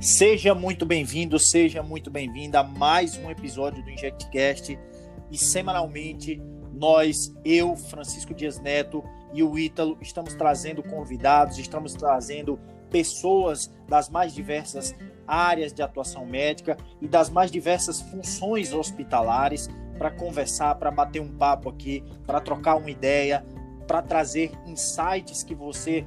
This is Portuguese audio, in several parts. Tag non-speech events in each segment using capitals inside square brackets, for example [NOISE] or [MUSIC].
Seja muito bem-vindo, seja muito bem-vinda a mais um episódio do InjectCast. E semanalmente, nós, eu, Francisco Dias Neto e o Ítalo, estamos trazendo convidados, estamos trazendo pessoas das mais diversas áreas de atuação médica e das mais diversas funções hospitalares para conversar, para bater um papo aqui, para trocar uma ideia, para trazer insights que você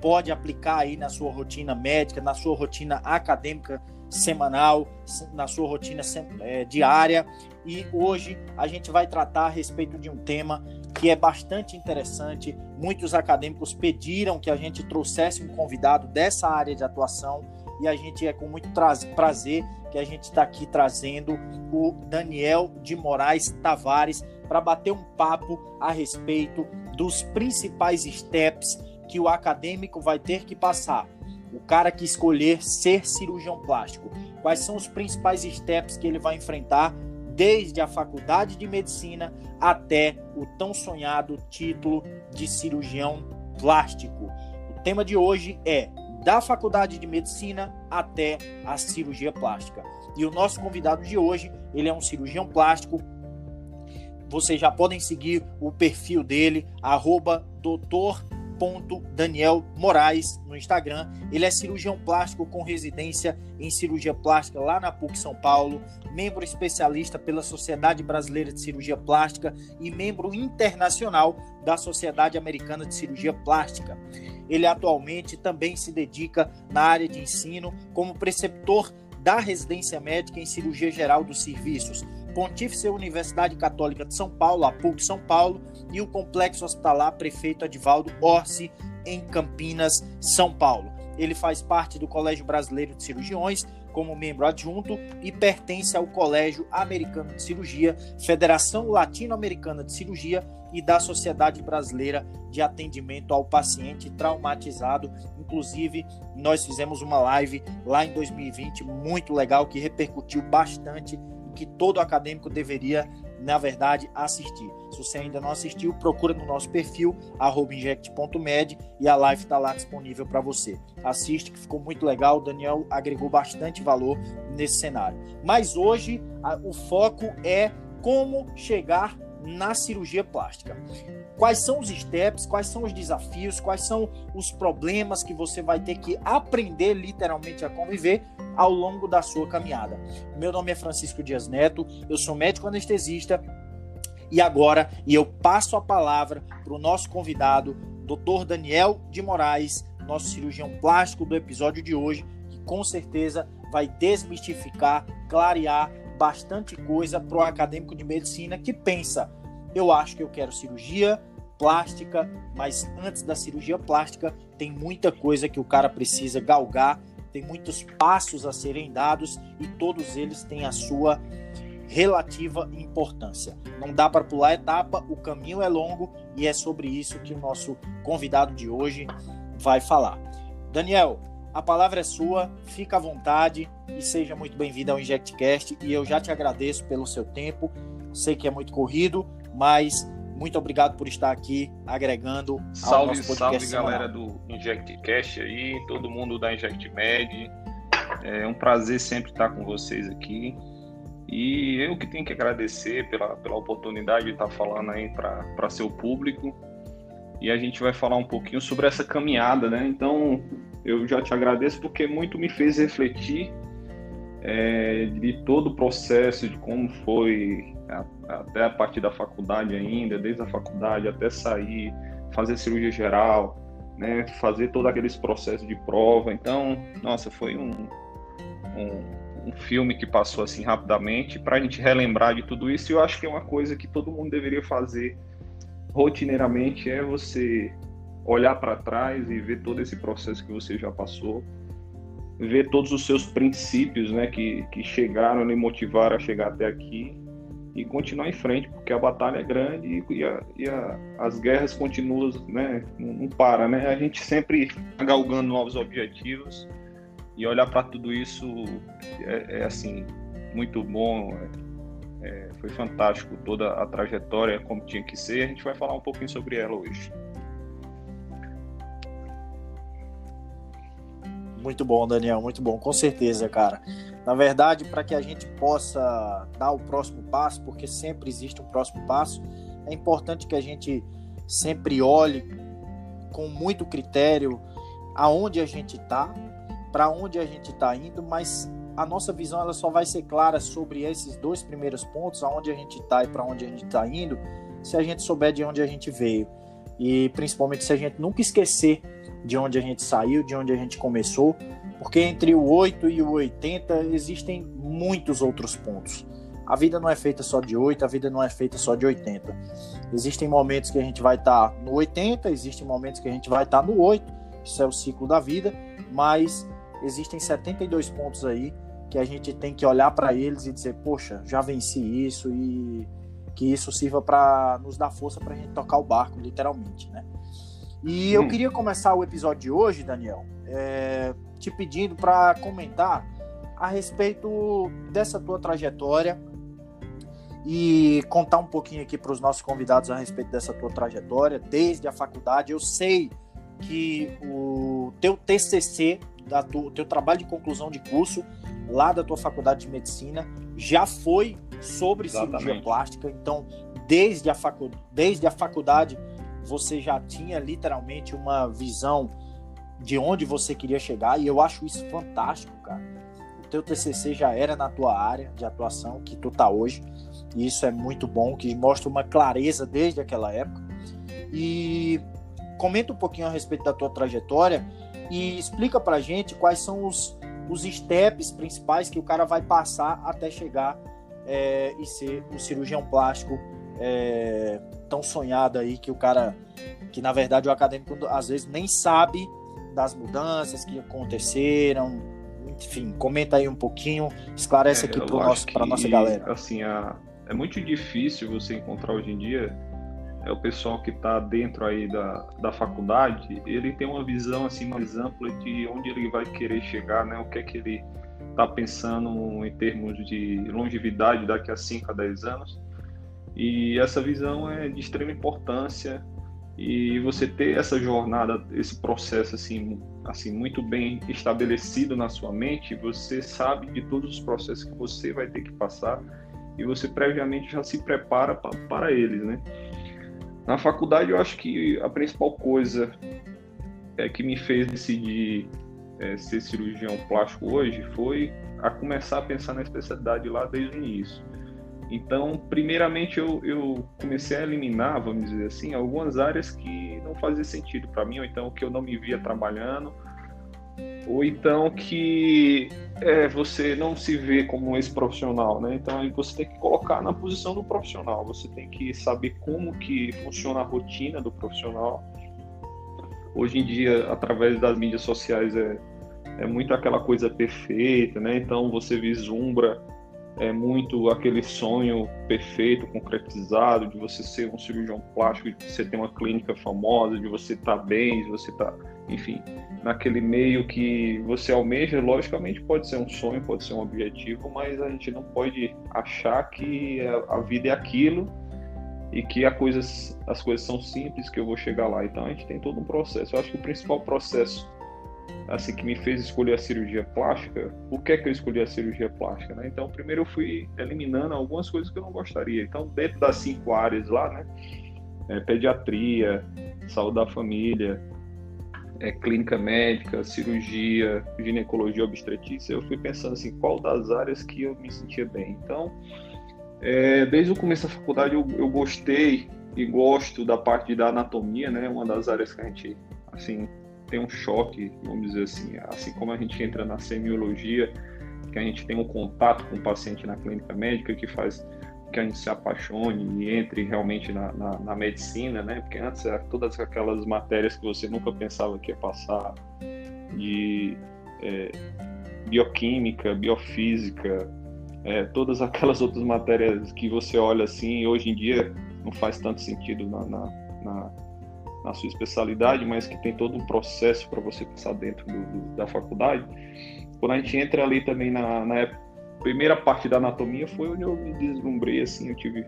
pode aplicar aí na sua rotina médica, na sua rotina acadêmica semanal, na sua rotina é, diária. E hoje a gente vai tratar a respeito de um tema que é bastante interessante. Muitos acadêmicos pediram que a gente trouxesse um convidado dessa área de atuação e a gente é com muito prazer que a gente está aqui trazendo o Daniel de Moraes Tavares para bater um papo a respeito dos principais steps que o acadêmico vai ter que passar, o cara que escolher ser cirurgião plástico, quais são os principais steps que ele vai enfrentar desde a faculdade de medicina até o tão sonhado título de cirurgião plástico. O tema de hoje é da faculdade de medicina até a cirurgia plástica. E o nosso convidado de hoje, ele é um cirurgião plástico. Vocês já podem seguir o perfil dele, arroba doutor Daniel Moraes no Instagram. Ele é cirurgião plástico com residência em cirurgia plástica lá na PUC São Paulo, membro especialista pela Sociedade Brasileira de Cirurgia Plástica e membro internacional da Sociedade Americana de Cirurgia Plástica. Ele atualmente também se dedica na área de ensino como preceptor da residência médica em cirurgia geral dos serviços, Pontífice Universidade Católica de São Paulo, a PUC São Paulo, e o Complexo Hospitalar Prefeito Adivaldo Orsi, em Campinas, São Paulo. Ele faz parte do Colégio Brasileiro de Cirurgiões como membro adjunto e pertence ao Colégio Americano de Cirurgia, Federação Latino-Americana de Cirurgia e da Sociedade Brasileira de Atendimento ao Paciente Traumatizado. Inclusive, nós fizemos uma live lá em 2020 muito legal que repercutiu bastante que todo acadêmico deveria, na verdade, assistir. Se você ainda não assistiu, procura no nosso perfil, inject.med, e a live está lá disponível para você. Assiste, que ficou muito legal. O Daniel agregou bastante valor nesse cenário. Mas hoje, a, o foco é como chegar na cirurgia plástica. Quais são os steps, quais são os desafios, quais são os problemas que você vai ter que aprender literalmente a conviver ao longo da sua caminhada. Meu nome é Francisco Dias Neto, eu sou médico anestesista e agora eu passo a palavra para o nosso convidado, Dr. Daniel de Moraes, nosso cirurgião plástico do episódio de hoje, que com certeza vai desmistificar, clarear bastante coisa para o acadêmico de medicina que pensa: eu acho que eu quero cirurgia plástica, mas antes da cirurgia plástica tem muita coisa que o cara precisa galgar, tem muitos passos a serem dados e todos eles têm a sua relativa importância. Não dá para pular etapa, o caminho é longo e é sobre isso que o nosso convidado de hoje vai falar. Daniel, a palavra é sua, fica à vontade e seja muito bem-vindo ao InjectCast. E eu já te agradeço pelo seu tempo. Sei que é muito corrido, mas muito obrigado por estar aqui agregando salve, ao nosso podcast. Salve, galera do InjectCast aí, todo mundo da InjectMed. É um prazer sempre estar com vocês aqui. E eu que tenho que agradecer pela, pela oportunidade de estar falando aí para seu público. E a gente vai falar um pouquinho sobre essa caminhada, né? Então, eu já te agradeço porque muito me fez refletir é, de todo o processo, de como foi até a partir da faculdade ainda, desde a faculdade até sair, fazer cirurgia geral, né, fazer todos aqueles processos de prova. Então, nossa, foi um, um, um filme que passou assim rapidamente para a gente relembrar de tudo isso. E eu acho que é uma coisa que todo mundo deveria fazer rotineiramente é você olhar para trás e ver todo esse processo que você já passou, ver todos os seus princípios, né, que, que chegaram e motivaram a chegar até aqui e continuar em frente, porque a batalha é grande e, a, e a, as guerras continuam, né, não, não para, né? A gente sempre tá galgando novos objetivos e olhar para tudo isso é, é, assim muito bom. É, é, foi fantástico toda a trajetória como tinha que ser. A gente vai falar um pouquinho sobre ela hoje. Muito bom, Daniel, muito bom, com certeza, cara. Na verdade, para que a gente possa dar o próximo passo, porque sempre existe um próximo passo, é importante que a gente sempre olhe com muito critério aonde a gente está, para onde a gente está indo, mas a nossa visão ela só vai ser clara sobre esses dois primeiros pontos, aonde a gente está e para onde a gente está indo, se a gente souber de onde a gente veio. E principalmente se a gente nunca esquecer de onde a gente saiu, de onde a gente começou, porque entre o 8 e o 80 existem muitos outros pontos. A vida não é feita só de 8, a vida não é feita só de 80. Existem momentos que a gente vai estar tá no 80, existem momentos que a gente vai estar tá no 8, isso é o ciclo da vida, mas existem 72 pontos aí que a gente tem que olhar para eles e dizer, poxa, já venci isso e que isso sirva para nos dar força para a gente tocar o barco, literalmente, né? E hum. eu queria começar o episódio de hoje, Daniel, é, te pedindo para comentar a respeito dessa tua trajetória e contar um pouquinho aqui para os nossos convidados a respeito dessa tua trajetória desde a faculdade. Eu sei que o teu TCC, da tu, o teu trabalho de conclusão de curso lá da tua faculdade de medicina já foi sobre Exatamente. cirurgia plástica. Então, desde a, facu desde a faculdade você já tinha literalmente uma visão de onde você queria chegar e eu acho isso fantástico, cara. O teu TCC já era na tua área de atuação que tu tá hoje e isso é muito bom, que mostra uma clareza desde aquela época. E comenta um pouquinho a respeito da tua trajetória e explica pra gente quais são os, os steps principais que o cara vai passar até chegar é, e ser o cirurgião plástico é, tão sonhado aí que o cara, que na verdade o acadêmico às vezes nem sabe das mudanças que aconteceram. Enfim, comenta aí um pouquinho, esclarece é, aqui para a nossa galera. Assim, a, é muito difícil você encontrar hoje em dia é o pessoal que está dentro aí da, da faculdade, ele tem uma visão assim mais ampla de onde ele vai querer chegar, né? O que é que ele está pensando em termos de longevidade daqui a 5 a 10 anos. E essa visão é de extrema importância e você ter essa jornada, esse processo assim, assim muito bem estabelecido na sua mente, você sabe de todos os processos que você vai ter que passar e você previamente já se prepara para eles, né? Na faculdade eu acho que a principal coisa é que me fez decidir é, ser cirurgião plástico hoje foi a começar a pensar na especialidade lá desde o início. Então, primeiramente, eu, eu comecei a eliminar, vamos dizer assim, algumas áreas que não faziam sentido para mim, ou então que eu não me via trabalhando, ou então que é, você não se vê como esse profissional, né? Então você tem que colocar na posição do profissional, você tem que saber como que funciona a rotina do profissional. Hoje em dia, através das mídias sociais, é, é muito aquela coisa perfeita, né? Então você vislumbra é muito aquele sonho perfeito, concretizado, de você ser um cirurgião plástico, de você ter uma clínica famosa, de você estar tá bem, de você estar, tá, enfim, naquele meio que você almeja, logicamente pode ser um sonho, pode ser um objetivo, mas a gente não pode achar que a vida é aquilo e que a coisas, as coisas são simples, que eu vou chegar lá. Então a gente tem todo um processo. Eu acho que o principal processo assim que me fez escolher a cirurgia plástica, por que que eu escolhi a cirurgia plástica, né? Então, primeiro eu fui eliminando algumas coisas que eu não gostaria. Então, dentro das cinco áreas lá, né? É, pediatria, saúde da família, é, clínica médica, cirurgia, ginecologia, obstetrícia, eu fui pensando assim, qual das áreas que eu me sentia bem. Então, é, desde o começo da faculdade eu, eu gostei e gosto da parte da anatomia, né? Uma das áreas que a gente, assim, tem um choque, vamos dizer assim, assim como a gente entra na semiologia, que a gente tem um contato com o paciente na clínica médica que faz que a gente se apaixone e entre realmente na, na, na medicina, né? Porque antes era todas aquelas matérias que você nunca pensava que ia passar, de é, bioquímica, biofísica, é, todas aquelas outras matérias que você olha assim, hoje em dia não faz tanto sentido na, na, na sua especialidade, mas que tem todo um processo para você passar dentro do, do, da faculdade. Quando a gente entra ali também na, na primeira parte da anatomia, foi onde eu me deslumbrei, assim, eu tive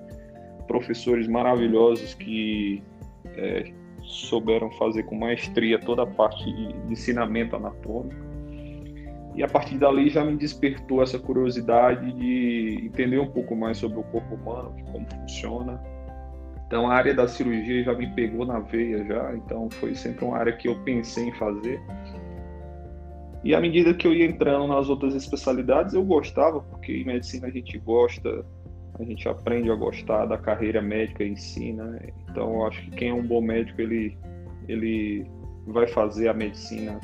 professores maravilhosos que é, souberam fazer com maestria toda a parte de ensinamento anatômico. E a partir dali já me despertou essa curiosidade de entender um pouco mais sobre o corpo humano, como funciona. Então a área da cirurgia já me pegou na veia já, então foi sempre uma área que eu pensei em fazer. E à medida que eu ia entrando nas outras especialidades, eu gostava, porque em medicina a gente gosta, a gente aprende a gostar da carreira médica em si, né? Então eu acho que quem é um bom médico, ele, ele vai fazer a medicina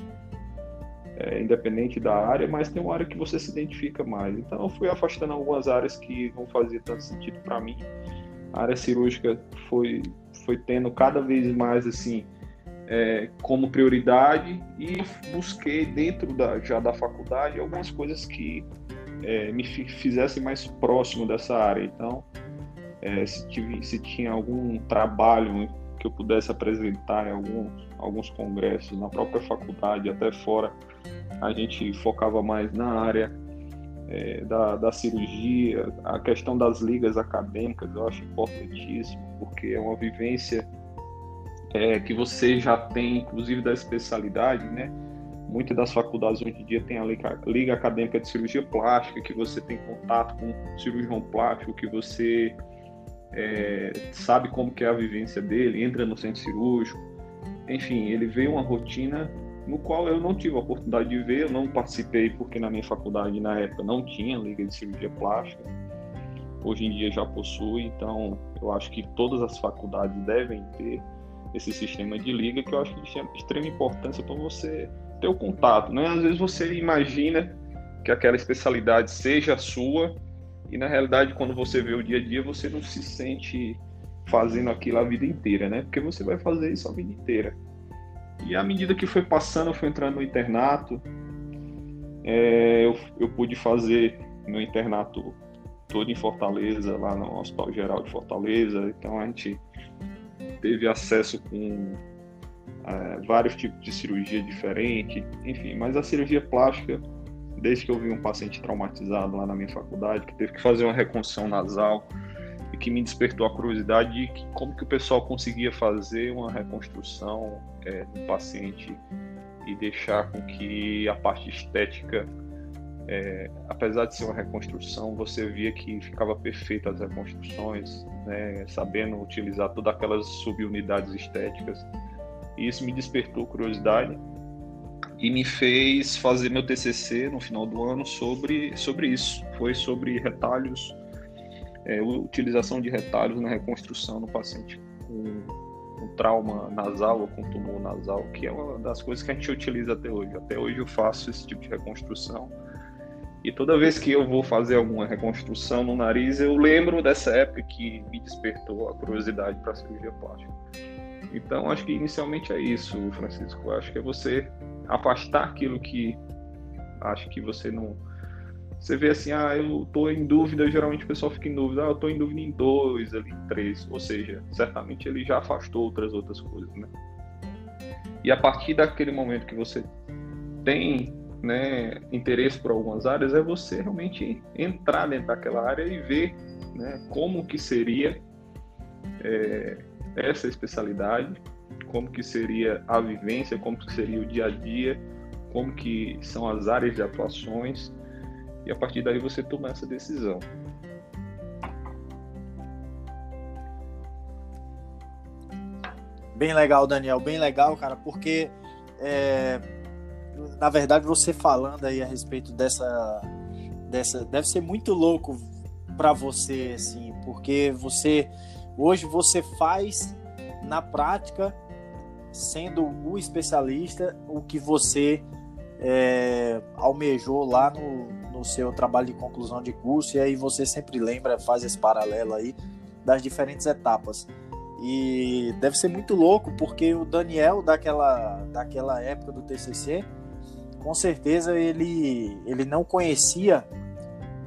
é, independente da área, mas tem uma área que você se identifica mais. Então eu fui afastando algumas áreas que não faziam tanto sentido para mim. A área cirúrgica foi, foi tendo cada vez mais assim é, como prioridade e busquei dentro da, já da faculdade algumas coisas que é, me fizessem mais próximo dessa área. Então, é, se, tive, se tinha algum trabalho que eu pudesse apresentar em alguns, alguns congressos na própria faculdade, até fora, a gente focava mais na área é, da, da cirurgia, a questão das ligas acadêmicas eu acho importantíssimo, porque é uma vivência é, que você já tem, inclusive da especialidade, né? Muitas das faculdades hoje em dia tem a Liga, Acadêmica de Cirurgia Plástica, que você tem contato com cirurgião plástico, que você é, sabe como que é a vivência dele, entra no centro cirúrgico. Enfim, ele vê uma rotina no qual eu não tive a oportunidade de ver, eu não participei porque na minha faculdade na época não tinha Liga de Cirurgia Plástica. Hoje em dia já possui, então eu acho que todas as faculdades devem ter esse sistema de liga que eu acho de extrema importância para você ter o contato, né? Às vezes você imagina que aquela especialidade seja sua e na realidade quando você vê o dia a dia você não se sente fazendo aquilo a vida inteira, né? Porque você vai fazer isso a vida inteira. E à medida que foi passando, eu fui entrando no internato, é, eu, eu pude fazer meu internato todo em Fortaleza, lá no Hospital Geral de Fortaleza. Então a gente teve acesso com é, vários tipos de cirurgia diferente, enfim, mas a cirurgia plástica, desde que eu vi um paciente traumatizado lá na minha faculdade, que teve que fazer uma reconstrução nasal, e que me despertou a curiosidade de que, como que o pessoal conseguia fazer uma reconstrução é, paciente e deixar com que a parte estética é, apesar de ser uma reconstrução, você via que ficava perfeita as reconstruções, né, sabendo utilizar todas aquelas subunidades estéticas. E isso me despertou curiosidade e me fez fazer meu TCC no final do ano sobre, sobre isso. Foi sobre retalhos, é, utilização de retalhos na reconstrução no paciente com trauma nasal ou com tumor nasal, que é uma das coisas que a gente utiliza até hoje. Até hoje eu faço esse tipo de reconstrução e toda vez que eu vou fazer alguma reconstrução no nariz, eu lembro dessa época que me despertou a curiosidade para a cirurgia plástica. Então, acho que inicialmente é isso, Francisco. Acho que é você afastar aquilo que acho que você não. Você vê assim, ah, eu estou em dúvida, geralmente o pessoal fica em dúvida, ah, eu estou em dúvida em dois, ali em três. Ou seja, certamente ele já afastou outras outras coisas, né? E a partir daquele momento que você tem né, interesse por algumas áreas é você realmente entrar dentro daquela área e ver né, como que seria é, essa especialidade, como que seria a vivência, como que seria o dia a dia, como que são as áreas de atuações e a partir daí você tomar essa decisão. Bem legal, Daniel, bem legal, cara, porque é, na verdade, você falando aí a respeito dessa, dessa deve ser muito louco para você, assim, porque você hoje você faz na prática, sendo o especialista, o que você é, almejou lá no, no seu trabalho de conclusão de curso, e aí você sempre lembra, faz esse paralelo aí das diferentes etapas. E deve ser muito louco, porque o Daniel daquela, daquela época do TCC, com certeza ele, ele não conhecia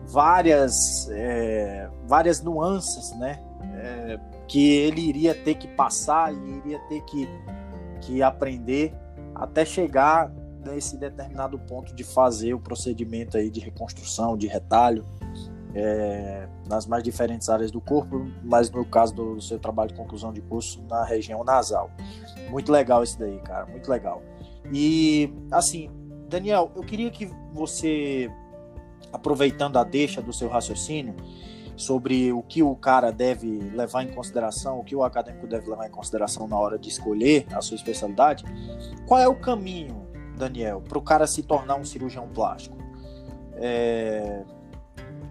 várias, é, várias nuances, né? É, que ele iria ter que passar e iria ter que, que aprender até chegar nesse determinado ponto de fazer o procedimento aí de reconstrução, de retalho, é, nas mais diferentes áreas do corpo, mas no caso do seu trabalho de conclusão de curso na região nasal. Muito legal isso daí, cara, muito legal. E assim, Daniel, eu queria que você, aproveitando a deixa do seu raciocínio, sobre o que o cara deve levar em consideração, o que o acadêmico deve levar em consideração na hora de escolher a sua especialidade, qual é o caminho, Daniel, para o cara se tornar um cirurgião plástico? É...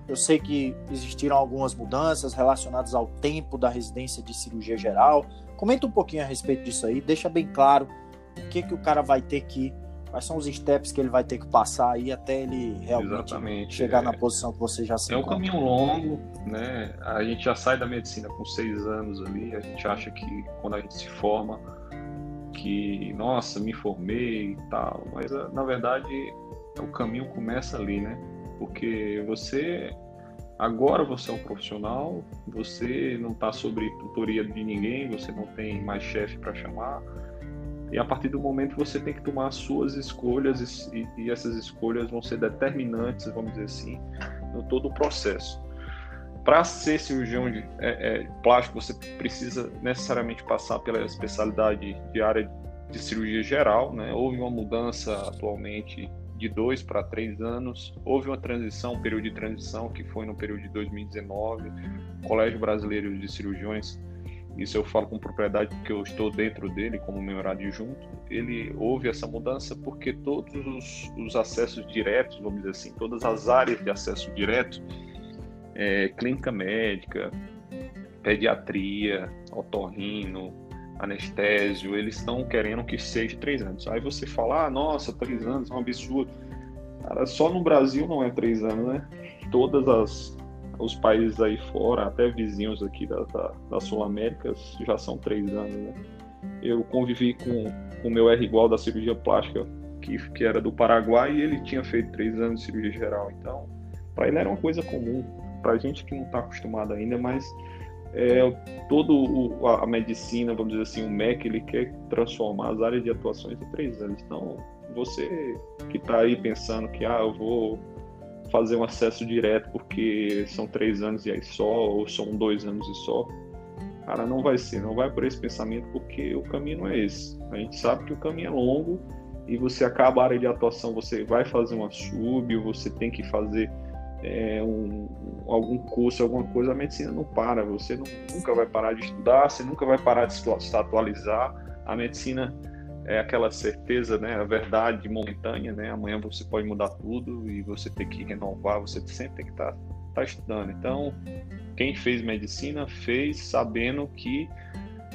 Eu sei que existiram algumas mudanças relacionadas ao tempo da residência de cirurgia geral. Comenta um pouquinho a respeito disso aí, deixa bem claro o que, que o cara vai ter que quais são os steps que ele vai ter que passar aí até ele realmente Exatamente, chegar é. na posição que você já se É encontra. um caminho longo, né? A gente já sai da medicina com seis anos ali, a gente acha que quando a gente se forma, que, nossa, me formei e tal, mas ah, na verdade o caminho começa ali, né? Porque você agora você é um profissional, você não está sobre tutoria de ninguém, você não tem mais chefe para chamar, e a partir do momento você tem que tomar as suas escolhas e, e essas escolhas vão ser determinantes, vamos dizer assim, no todo o processo. Para ser cirurgião de é, é, plástico, você precisa necessariamente passar pela especialidade de área de cirurgia geral. Né? Houve uma mudança atualmente de dois para três anos. Houve uma transição, um período de transição que foi no período de 2019. O Colégio Brasileiro de Cirurgiões isso eu falo com propriedade porque eu estou dentro dele como membro adjunto, ele houve essa mudança porque todos os, os, acessos diretos, vamos dizer assim, todas as áreas de acesso direto, é, clínica médica, pediatria, otorrino, anestésio, eles estão querendo que seja três anos. Aí você fala, ah, nossa, três anos é um absurdo. Cara, só no Brasil não é três anos, né? Todas as os países aí fora, até vizinhos aqui da, da, da Sul América, já são três anos, né? Eu convivi com o meu R igual da cirurgia plástica, que, que era do Paraguai, e ele tinha feito três anos de cirurgia geral. Então, para ele era uma coisa comum. Para a gente que não está acostumado ainda, mas é, todo o, a, medicina, vamos dizer assim, o MEC, ele quer transformar as áreas de atuações em três anos. Então, você que está aí pensando que, ah, eu vou fazer um acesso direto porque são três anos e aí só, ou são dois anos e só. Cara, não vai ser, não vai por esse pensamento porque o caminho não é esse. A gente sabe que o caminho é longo e você acaba a área de atuação, você vai fazer uma sub, você tem que fazer é, um, algum curso, alguma coisa, a medicina não para, você não, nunca vai parar de estudar, você nunca vai parar de se atualizar. A medicina é aquela certeza, né, a verdade momentânea, né? Amanhã você pode mudar tudo e você tem que renovar, você sempre tem que estar tá, tá estudando. Então, quem fez medicina fez sabendo que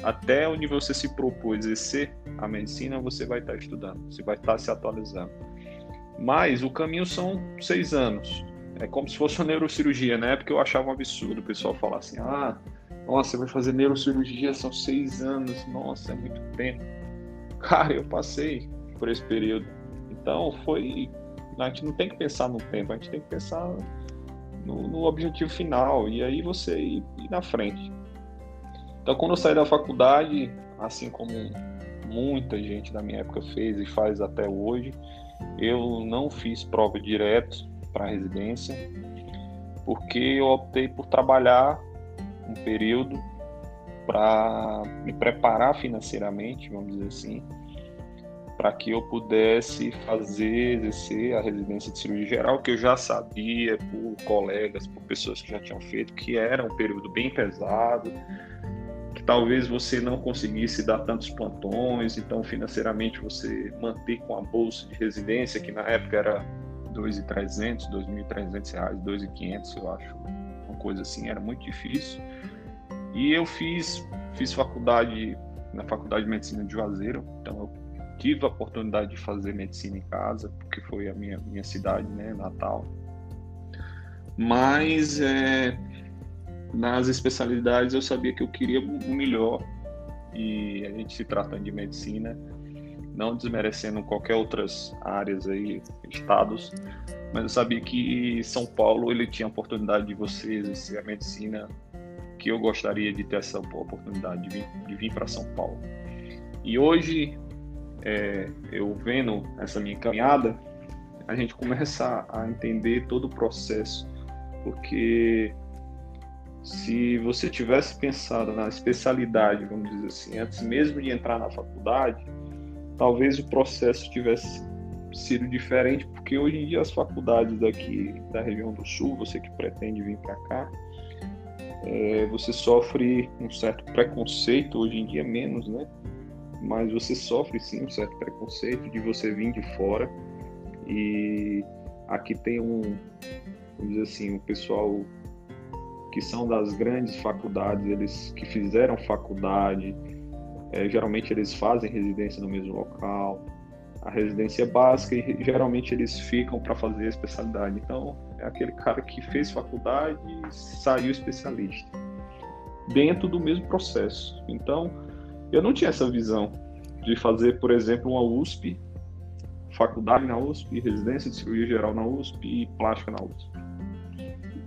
até onde você se propôs exercer a medicina, você vai estar tá estudando, você vai estar tá se atualizando. Mas o caminho são seis anos. É como se fosse uma neurocirurgia. Na época eu achava um absurdo o pessoal falar assim: ah, nossa, vai fazer neurocirurgia, são seis anos, nossa, é muito tempo. Cara, eu passei por esse período. Então foi. A gente não tem que pensar no tempo, a gente tem que pensar no, no objetivo final. E aí você ir, ir na frente. Então quando eu saí da faculdade, assim como muita gente da minha época fez e faz até hoje, eu não fiz prova direto para residência, porque eu optei por trabalhar um período para me preparar financeiramente, vamos dizer assim, para que eu pudesse fazer, exercer a residência de cirurgia geral, que eu já sabia por colegas, por pessoas que já tinham feito, que era um período bem pesado, que talvez você não conseguisse dar tantos plantões, então financeiramente você manter com a bolsa de residência, que na época era 2.300, 2.300 reais, 2.500, eu acho, uma coisa assim, era muito difícil. E eu fiz, fiz faculdade na Faculdade de Medicina de Juazeiro, então eu tive a oportunidade de fazer medicina em casa, porque foi a minha, minha cidade, né, natal. Mas é, nas especialidades eu sabia que eu queria o melhor, e a gente se tratando de medicina, não desmerecendo qualquer outras áreas aí, estados, mas eu sabia que São Paulo ele tinha a oportunidade de você exercer a medicina que eu gostaria de ter essa oportunidade de vir, vir para São Paulo. E hoje, é, eu vendo essa minha caminhada, a gente começa a entender todo o processo, porque se você tivesse pensado na especialidade, vamos dizer assim, antes mesmo de entrar na faculdade, talvez o processo tivesse sido diferente, porque hoje em dia as faculdades daqui da região do Sul, você que pretende vir para cá, é, você sofre um certo preconceito, hoje em dia menos, né? Mas você sofre sim um certo preconceito de você vir de fora e aqui tem um, vamos dizer assim, o pessoal que são das grandes faculdades, eles que fizeram faculdade, é, geralmente eles fazem residência no mesmo local, a residência básica e geralmente eles ficam para fazer a especialidade. Então, é aquele cara que fez faculdade e saiu especialista dentro do mesmo processo. Então, eu não tinha essa visão de fazer, por exemplo, uma USP, faculdade na USP, residência de cirurgia geral na USP e plástica na USP.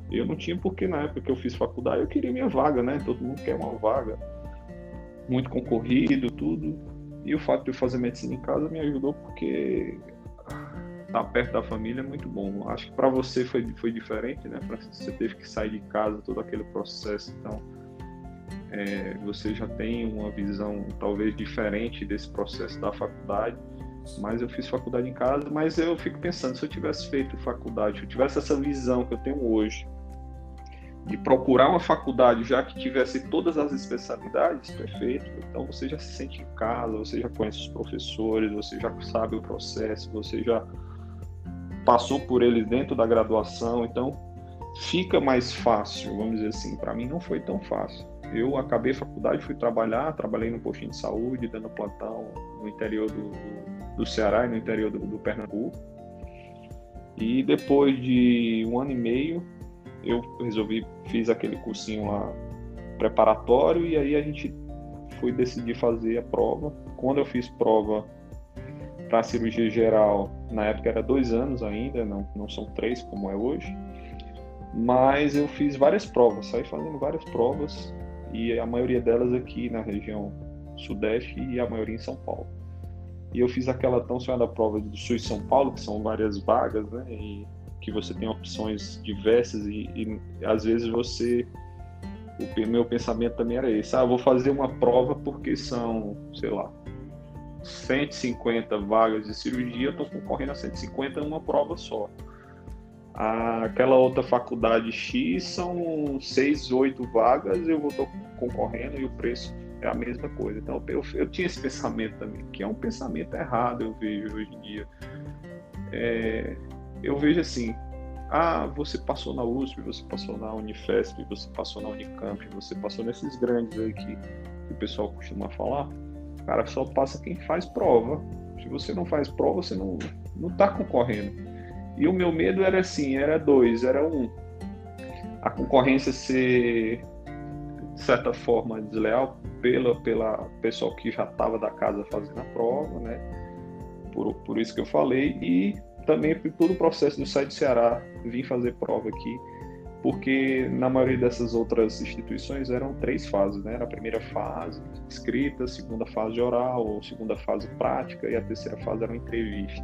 Eu não tinha porque na época que eu fiz faculdade eu queria minha vaga, né? Todo mundo quer uma vaga. Muito concorrido, tudo. E o fato de eu fazer medicina em casa me ajudou porque estar perto da família é muito bom. Acho que para você foi, foi diferente, né? Você teve que sair de casa, todo aquele processo. Então, é, você já tem uma visão talvez diferente desse processo da faculdade. Mas eu fiz faculdade em casa, mas eu fico pensando, se eu tivesse feito faculdade, se eu tivesse essa visão que eu tenho hoje, de procurar uma faculdade já que tivesse todas as especialidades, perfeito. Então você já se sente em casa, você já conhece os professores, você já sabe o processo, você já passou por eles dentro da graduação, então fica mais fácil, vamos dizer assim. Para mim não foi tão fácil. Eu acabei a faculdade, fui trabalhar, trabalhei no postinho de saúde, dando plantão no interior do, do Ceará e no interior do, do Pernambuco. E depois de um ano e meio, eu resolvi, fiz aquele cursinho lá preparatório e aí a gente foi decidir fazer a prova. Quando eu fiz prova para cirurgia geral, na época era dois anos ainda, não, não são três como é hoje, mas eu fiz várias provas, saí fazendo várias provas e a maioria delas aqui na região sudeste e a maioria em São Paulo. E eu fiz aquela tão sonhada prova do Sul e São Paulo, que são várias vagas, né? E que você tem opções diversas e, e às vezes você o meu pensamento também era esse. Ah vou fazer uma prova porque são sei lá 150 vagas de cirurgia eu estou concorrendo a 150 uma prova só. Aquela outra faculdade X são 6, 8 vagas eu vou estar concorrendo e o preço é a mesma coisa. Então eu, eu tinha esse pensamento também que é um pensamento errado eu vejo hoje em dia. É, eu vejo assim, ah, você passou na USP, você passou na Unifesp, você passou na Unicamp, você passou nesses grandes aí que, que o pessoal costuma falar. Cara, só passa quem faz prova. Se você não faz prova, você não, não tá concorrendo. E o meu medo era assim, era dois, era um, a concorrência ser de certa forma desleal pela pela pessoal que já estava da casa fazendo a prova, né? Por, por isso que eu falei e também por todo o processo do site Ceará vim fazer prova aqui, porque na maioria dessas outras instituições eram três fases, né? Era a primeira fase escrita, a segunda fase oral, segunda fase prática e a terceira fase era uma entrevista.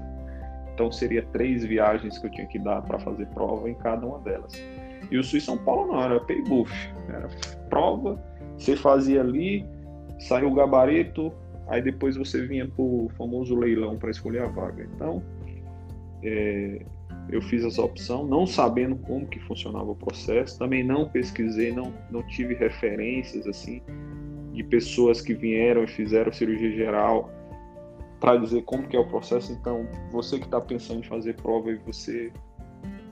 Então seria três viagens que eu tinha que dar para fazer prova em cada uma delas. E o Sul São Paulo não, era pay buff, era prova, você fazia ali, saiu o gabarito, aí depois você vinha para o famoso leilão para escolher a vaga. Então é, eu fiz essa opção, não sabendo como que funcionava o processo, também não pesquisei, não, não tive referências assim de pessoas que vieram e fizeram cirurgia geral para dizer como que é o processo. Então, você que está pensando em fazer prova e você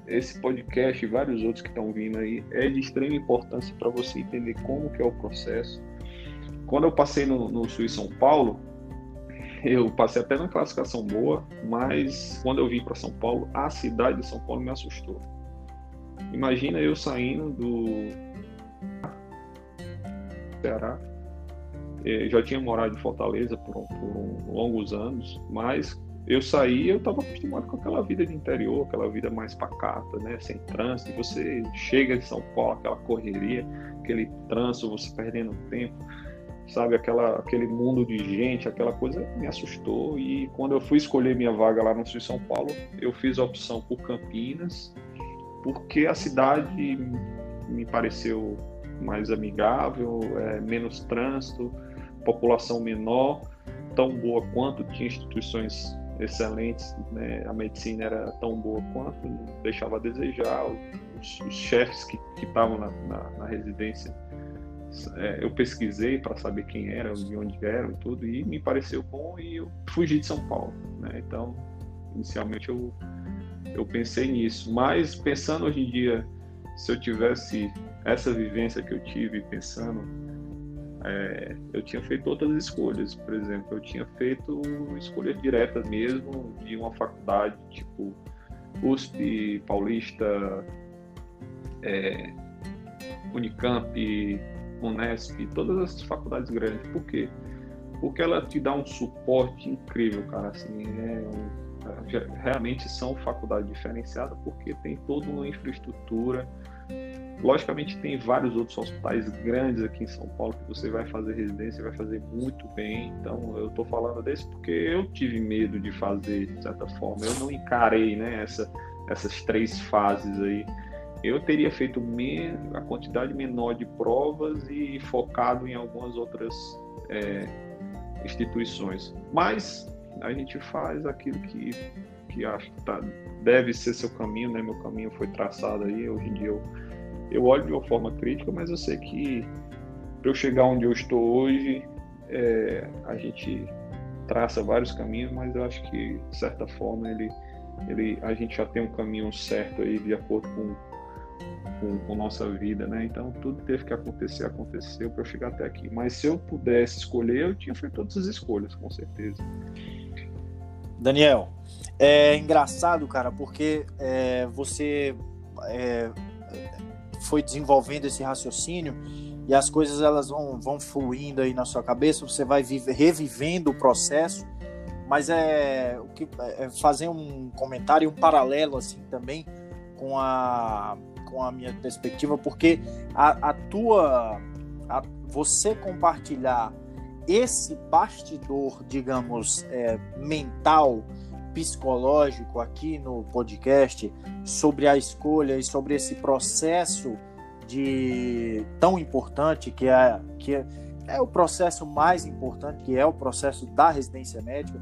esse podcast e vários outros que estão vindo aí é de extrema importância para você entender como que é o processo. Quando eu passei no, no Sul e São Paulo, eu passei até na classificação boa, mas quando eu vim para São Paulo, a cidade de São Paulo me assustou. Imagina eu saindo do Ceará, eu já tinha morado em Fortaleza por, por longos anos, mas eu saí eu estava acostumado com aquela vida de interior, aquela vida mais pacata, né, sem trânsito. Você chega em São Paulo, aquela correria, aquele trânsito, você perdendo tempo sabe, aquela, aquele mundo de gente, aquela coisa me assustou. E quando eu fui escolher minha vaga lá no Sul de São Paulo, eu fiz a opção por Campinas, porque a cidade me pareceu mais amigável, é, menos trânsito, população menor, tão boa quanto, tinha instituições excelentes, né? a medicina era tão boa quanto, deixava a desejar. Os, os chefes que estavam na, na, na, residência, é, eu pesquisei para saber quem era, de onde eram e tudo, e me pareceu bom e eu fugi de São Paulo. Né? Então, inicialmente eu, eu pensei nisso, mas pensando hoje em dia, se eu tivesse essa vivência que eu tive pensando é, eu tinha feito outras escolhas. Por exemplo, eu tinha feito escolhas diretas mesmo de uma faculdade tipo USP, Paulista, é, Unicamp, Unesp, todas essas faculdades grandes. Por quê? Porque ela te dá um suporte incrível, cara. Assim, é é, realmente são faculdades diferenciadas porque tem toda uma infraestrutura Logicamente tem vários outros hospitais grandes aqui em São Paulo que você vai fazer residência, vai fazer muito bem. Então eu estou falando desse porque eu tive medo de fazer de certa forma. Eu não encarei, né, essa, essas três fases aí. Eu teria feito a quantidade menor de provas e focado em algumas outras é, instituições. Mas a gente faz aquilo que que acho que tá, deve ser seu caminho, né? Meu caminho foi traçado aí. Hoje em dia eu eu olho de uma forma crítica, mas eu sei que para eu chegar onde eu estou hoje, é, a gente traça vários caminhos, mas eu acho que de certa forma ele, ele, a gente já tem um caminho certo aí de acordo com, com, com nossa vida, né? Então tudo teve que acontecer, aconteceu para eu chegar até aqui. Mas se eu pudesse escolher, eu tinha feito todas as escolhas, com certeza. Daniel, é engraçado, cara, porque é, você é, foi desenvolvendo esse raciocínio e as coisas elas vão, vão fluindo aí na sua cabeça, você vai vive, revivendo o processo, mas é, o que, é fazer um comentário, um paralelo assim também com a, com a minha perspectiva, porque a, a tua, a, você compartilhar esse bastidor, digamos, é, mental, psicológico aqui no podcast sobre a escolha e sobre esse processo de tão importante que é que é, é o processo mais importante que é o processo da residência médica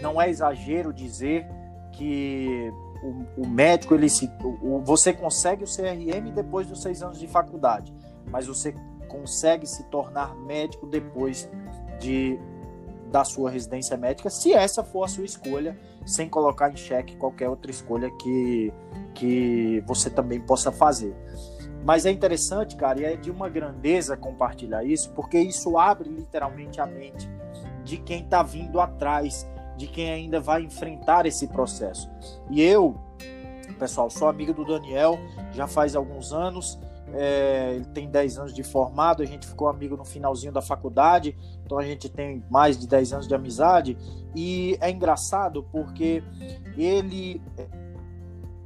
não é exagero dizer que o, o médico ele se o, você consegue o CRM depois dos seis anos de faculdade mas você consegue se tornar médico depois de da sua residência médica, se essa for a sua escolha, sem colocar em xeque qualquer outra escolha que, que você também possa fazer. Mas é interessante, cara, e é de uma grandeza compartilhar isso, porque isso abre literalmente a mente de quem está vindo atrás, de quem ainda vai enfrentar esse processo. E eu, pessoal, sou amigo do Daniel já faz alguns anos é, ele tem 10 anos de formado, a gente ficou amigo no finalzinho da faculdade, então a gente tem mais de 10 anos de amizade. E é engraçado porque ele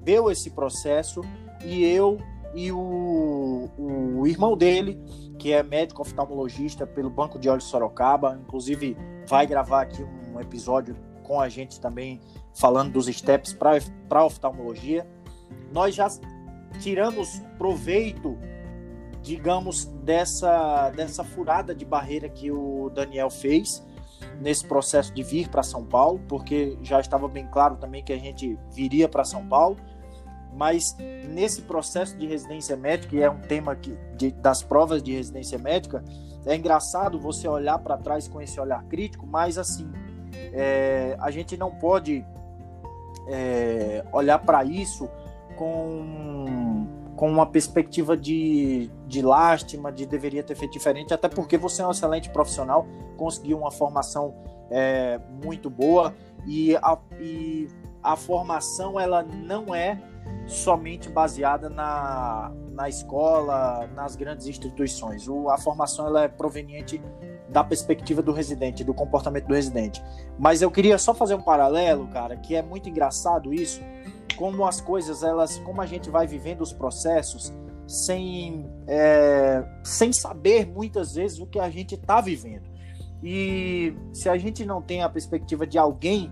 deu esse processo e eu e o, o irmão dele, que é médico oftalmologista pelo Banco de Olhos Sorocaba, inclusive vai gravar aqui um episódio com a gente também falando dos steps para oftalmologia. Nós já tiramos proveito, digamos, dessa, dessa furada de barreira que o Daniel fez nesse processo de vir para São Paulo, porque já estava bem claro também que a gente viria para São Paulo, mas nesse processo de residência médica, e é um tema que, de, das provas de residência médica, é engraçado você olhar para trás com esse olhar crítico, mas assim, é, a gente não pode é, olhar para isso com, com uma perspectiva de, de lástima, de deveria ter feito diferente, até porque você é um excelente profissional, conseguiu uma formação é, muito boa e a, e a formação ela não é somente baseada na, na escola, nas grandes instituições. O, a formação ela é proveniente da perspectiva do residente, do comportamento do residente. Mas eu queria só fazer um paralelo, cara, que é muito engraçado isso, como as coisas, elas, como a gente vai vivendo os processos sem, é, sem saber muitas vezes o que a gente está vivendo. E se a gente não tem a perspectiva de alguém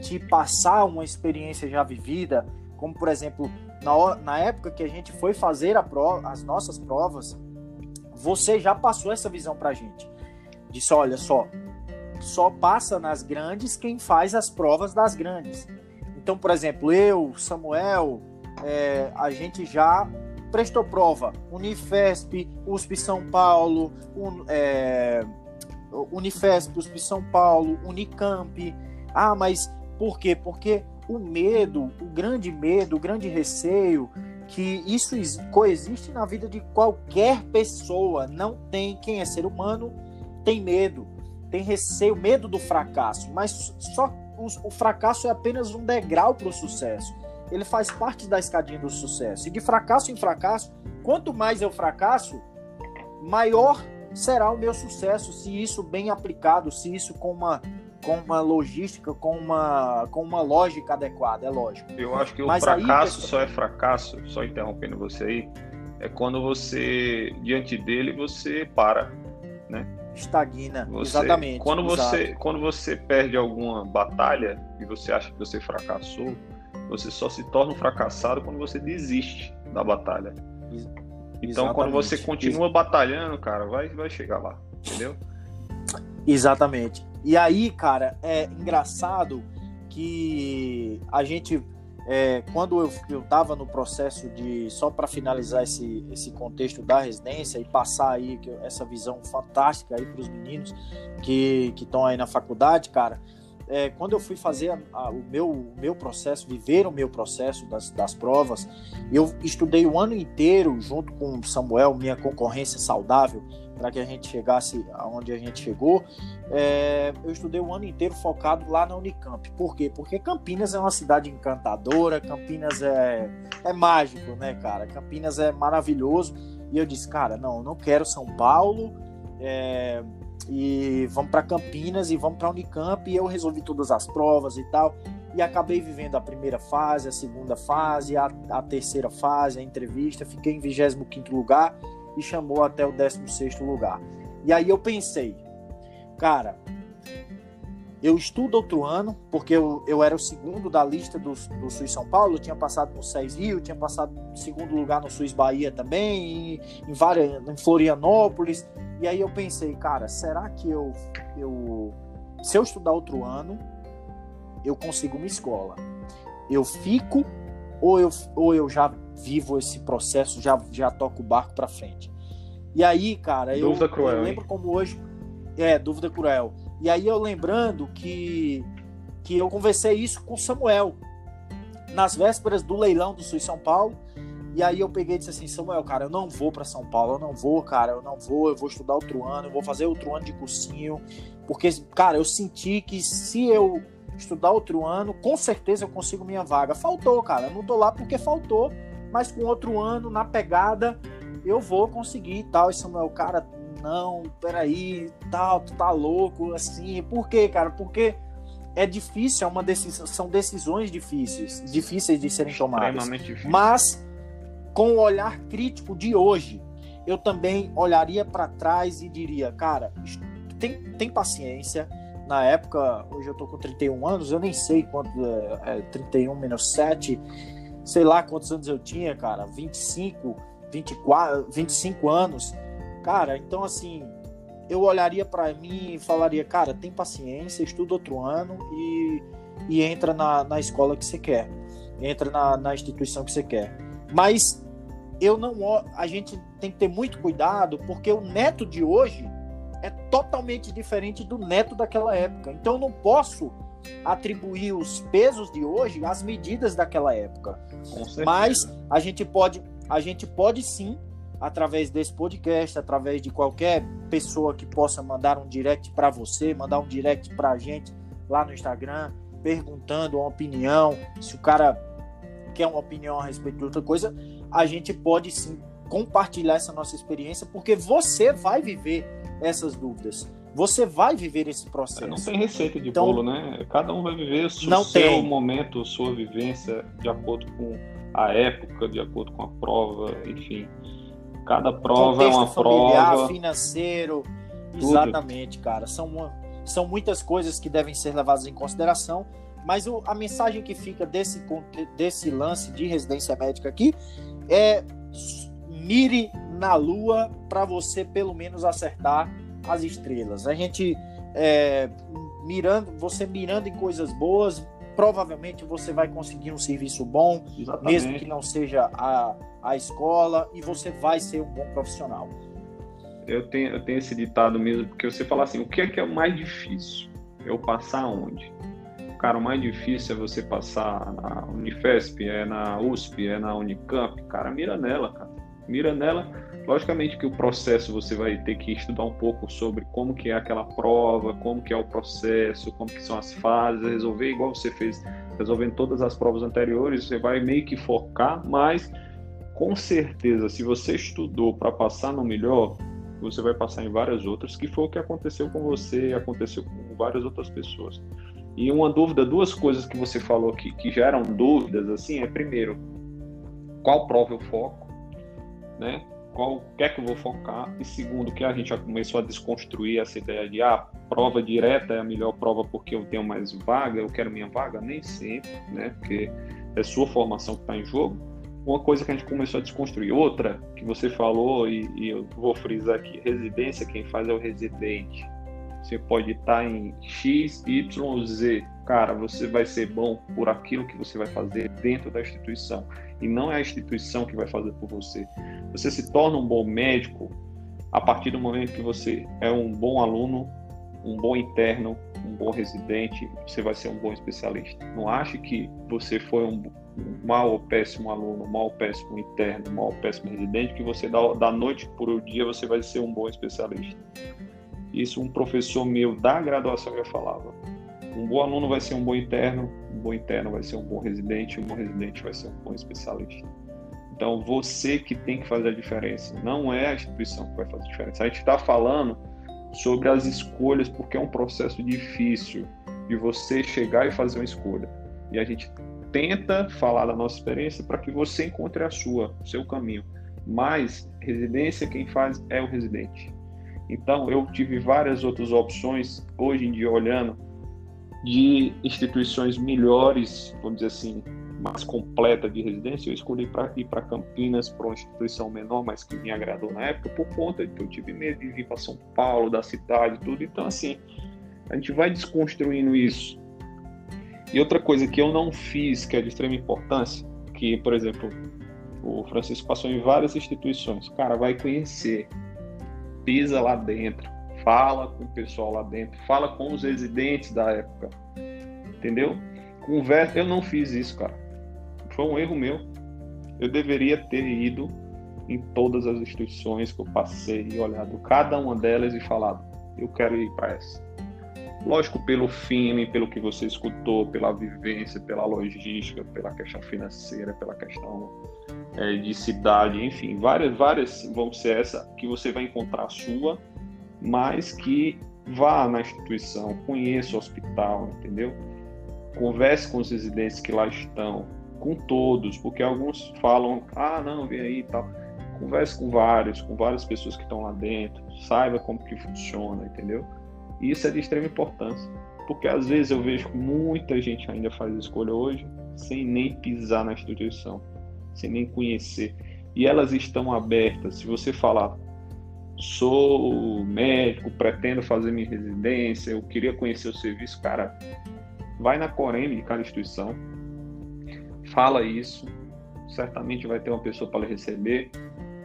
te passar uma experiência já vivida, como por exemplo, na, na época que a gente foi fazer prova, as nossas provas, você já passou essa visão para a gente. Disse: olha só, só passa nas grandes quem faz as provas das grandes. Então, por exemplo, eu, Samuel, é, a gente já prestou prova. Unifesp, USP São Paulo, un, é, Unifesp, USP São Paulo, Unicamp. Ah, mas por quê? Porque o medo, o grande medo, o grande receio que isso coexiste na vida de qualquer pessoa. Não tem quem é ser humano tem medo, tem receio, medo do fracasso, mas só o, o fracasso é apenas um degrau para o sucesso. Ele faz parte da escadinha do sucesso. E de fracasso em fracasso, quanto mais eu fracasso, maior será o meu sucesso se isso bem aplicado, se isso com uma com uma logística, com uma com uma lógica adequada, é lógico. Eu acho que o Mas fracasso aí, só é fracasso, só interrompendo você aí, é quando você diante dele você para, né? Estagna. Você, Exatamente. Quando você, quando você perde alguma batalha e você acha que você fracassou, você só se torna um fracassado quando você desiste da batalha. Então, Exatamente. quando você continua Ex batalhando, cara, vai, vai chegar lá, entendeu? Exatamente. E aí, cara, é engraçado que a gente é, quando eu estava no processo de, só para finalizar esse, esse contexto da residência e passar aí essa visão fantástica aí para os meninos que estão aí na faculdade, cara, é, quando eu fui fazer a, a, o, meu, o meu processo, viver o meu processo das, das provas, eu estudei o ano inteiro junto com o Samuel, minha concorrência saudável, para que a gente chegasse aonde a gente chegou, é, eu estudei o ano inteiro focado lá na Unicamp. Por quê? Porque Campinas é uma cidade encantadora, Campinas é, é mágico, né, cara? Campinas é maravilhoso. E eu disse, cara, não, não quero São Paulo. É, e vamos para Campinas e vamos para Unicamp. E eu resolvi todas as provas e tal. E acabei vivendo a primeira fase, a segunda fase, a, a terceira fase, a entrevista. Fiquei em 25 lugar e chamou até o 16 lugar. E aí eu pensei, cara, eu estudo outro ano, porque eu, eu era o segundo da lista do, do SUS São Paulo, tinha passado no SES Rio, tinha passado segundo lugar no SUS Bahia também, em, em, várias, em Florianópolis. E aí eu pensei, cara, será que eu, eu se eu estudar outro ano, eu consigo uma escola? Eu fico ou eu, ou eu já vivo esse processo, já, já toco o barco para frente. E aí, cara, eu, cruel, eu lembro hein? como hoje. É, dúvida cruel. E aí eu lembrando que, que eu conversei isso com Samuel nas vésperas do leilão do Sul São Paulo. E aí eu peguei e disse assim, Samuel, cara, eu não vou para São Paulo, eu não vou, cara, eu não vou, eu vou estudar outro ano, eu vou fazer outro ano de cursinho, porque, cara, eu senti que se eu estudar outro ano, com certeza eu consigo minha vaga. Faltou, cara, eu não tô lá porque faltou, mas com outro ano, na pegada, eu vou conseguir e tal. E Samuel, cara, não, peraí, tal, tu tá louco, assim. Por quê, cara? Porque é difícil, é uma decisão, são decisões difíceis, difíceis de serem tomadas. Mas com o olhar crítico de hoje, eu também olharia para trás e diria, cara, tem, tem paciência. Na época, hoje eu tô com 31 anos, eu nem sei quanto é, é 31 menos 7 sei lá quantos anos eu tinha, cara, 25, 24, 25 anos. Cara, então assim, eu olharia para mim e falaria, cara, tem paciência, estuda outro ano e, e entra na, na escola que você quer. Entra na, na instituição que você quer. Mas eu não a gente tem que ter muito cuidado porque o neto de hoje é totalmente diferente do neto daquela época. Então eu não posso atribuir os pesos de hoje às medidas daquela época. Mas a gente pode, a gente pode sim, através desse podcast, através de qualquer pessoa que possa mandar um direct para você, mandar um direct para a gente lá no Instagram, perguntando uma opinião, se o cara quer uma opinião a respeito de outra coisa, a gente pode sim compartilhar essa nossa experiência, porque você vai viver essas dúvidas você vai viver esse processo. Não tem receita de então, bolo, né? Cada um vai viver o seu tem. momento, sua vivência, de acordo com a época, de acordo com a prova, enfim. Cada prova é uma familiar, prova. financeiro, tudo. exatamente, cara. São, são muitas coisas que devem ser levadas em consideração, mas o, a mensagem que fica desse, desse lance de residência médica aqui é mire na lua para você pelo menos acertar as estrelas. A gente é, mirando, você mirando em coisas boas, provavelmente você vai conseguir um serviço bom, Exatamente. mesmo que não seja a, a escola, e você vai ser um bom profissional. Eu tenho, eu tenho esse ditado mesmo, porque você fala assim, o que é que é o mais difícil? Eu passar onde? Cara, o mais difícil é você passar na Unifesp, é na USP, é na Unicamp. Cara, mira nela, cara. Mira nela. Logicamente que o processo você vai ter que estudar um pouco sobre como que é aquela prova, como que é o processo, como que são as fases, resolver igual você fez, resolvendo todas as provas anteriores, você vai meio que focar, mas com certeza, se você estudou para passar no melhor, você vai passar em várias outras, que foi o que aconteceu com você aconteceu com várias outras pessoas. E uma dúvida, duas coisas que você falou que, que geram dúvidas, assim, é primeiro, qual prova eu foco, né? Qual que é que eu vou focar? E segundo, que a gente já começou a desconstruir essa ideia de ah, prova direta é a melhor prova porque eu tenho mais vaga, eu quero minha vaga, nem sempre, né? Porque é sua formação que está em jogo. Uma coisa que a gente começou a desconstruir. Outra que você falou, e, e eu vou frisar aqui, residência, quem faz é o residente. Você pode estar em X, Y, Z. Cara, você vai ser bom por aquilo que você vai fazer dentro da instituição. E não é a instituição que vai fazer por você. Você se torna um bom médico a partir do momento que você é um bom aluno, um bom interno, um bom residente, você vai ser um bom especialista. Não ache que você foi um mal ou péssimo aluno, mal ou péssimo interno, mal ou péssimo residente, que você da, noite por o dia você vai ser um bom especialista. Isso um professor meu da graduação já falava. Um bom aluno vai ser um bom interno, um bom interno vai ser um bom residente, um bom residente vai ser um bom especialista. Então, você que tem que fazer a diferença, não é a instituição que vai fazer a diferença. A gente está falando sobre as escolhas, porque é um processo difícil de você chegar e fazer uma escolha. E a gente tenta falar da nossa experiência para que você encontre a sua, o seu caminho. Mas residência quem faz é o residente. Então, eu tive várias outras opções, hoje em dia, olhando, de instituições melhores, vamos dizer assim, mais completa de residência. Eu escolhi para ir para Campinas, para uma instituição menor, mas que me agradou na época, por conta de que eu tive medo de vir para São Paulo, da cidade tudo. Então, assim, a gente vai desconstruindo isso. E outra coisa que eu não fiz, que é de extrema importância, que, por exemplo, o Francisco passou em várias instituições. Cara, vai conhecer, pisa lá dentro, fala com o pessoal lá dentro, fala com os residentes da época, entendeu? Conversa. Eu não fiz isso, cara. Foi um erro meu. Eu deveria ter ido em todas as instituições que eu passei e olhado cada uma delas e falado: eu quero ir para essa. Lógico, pelo filme, pelo que você escutou, pela vivência, pela logística, pela questão financeira, pela questão é, de cidade, enfim, várias, várias vão ser essa que você vai encontrar a sua, mas que vá na instituição, conheça o hospital, entendeu? Converse com os residentes que lá estão, com todos, porque alguns falam, ah, não, vem aí e tal. Converse com vários, com várias pessoas que estão lá dentro, saiba como que funciona, entendeu? E isso é de extrema importância, porque às vezes eu vejo que muita gente ainda faz escolha hoje sem nem pisar na instituição sem nem conhecer. E elas estão abertas. Se você falar, sou médico, pretendo fazer minha residência, eu queria conhecer o serviço, cara, vai na Coreme de cada instituição, fala isso, certamente vai ter uma pessoa para receber.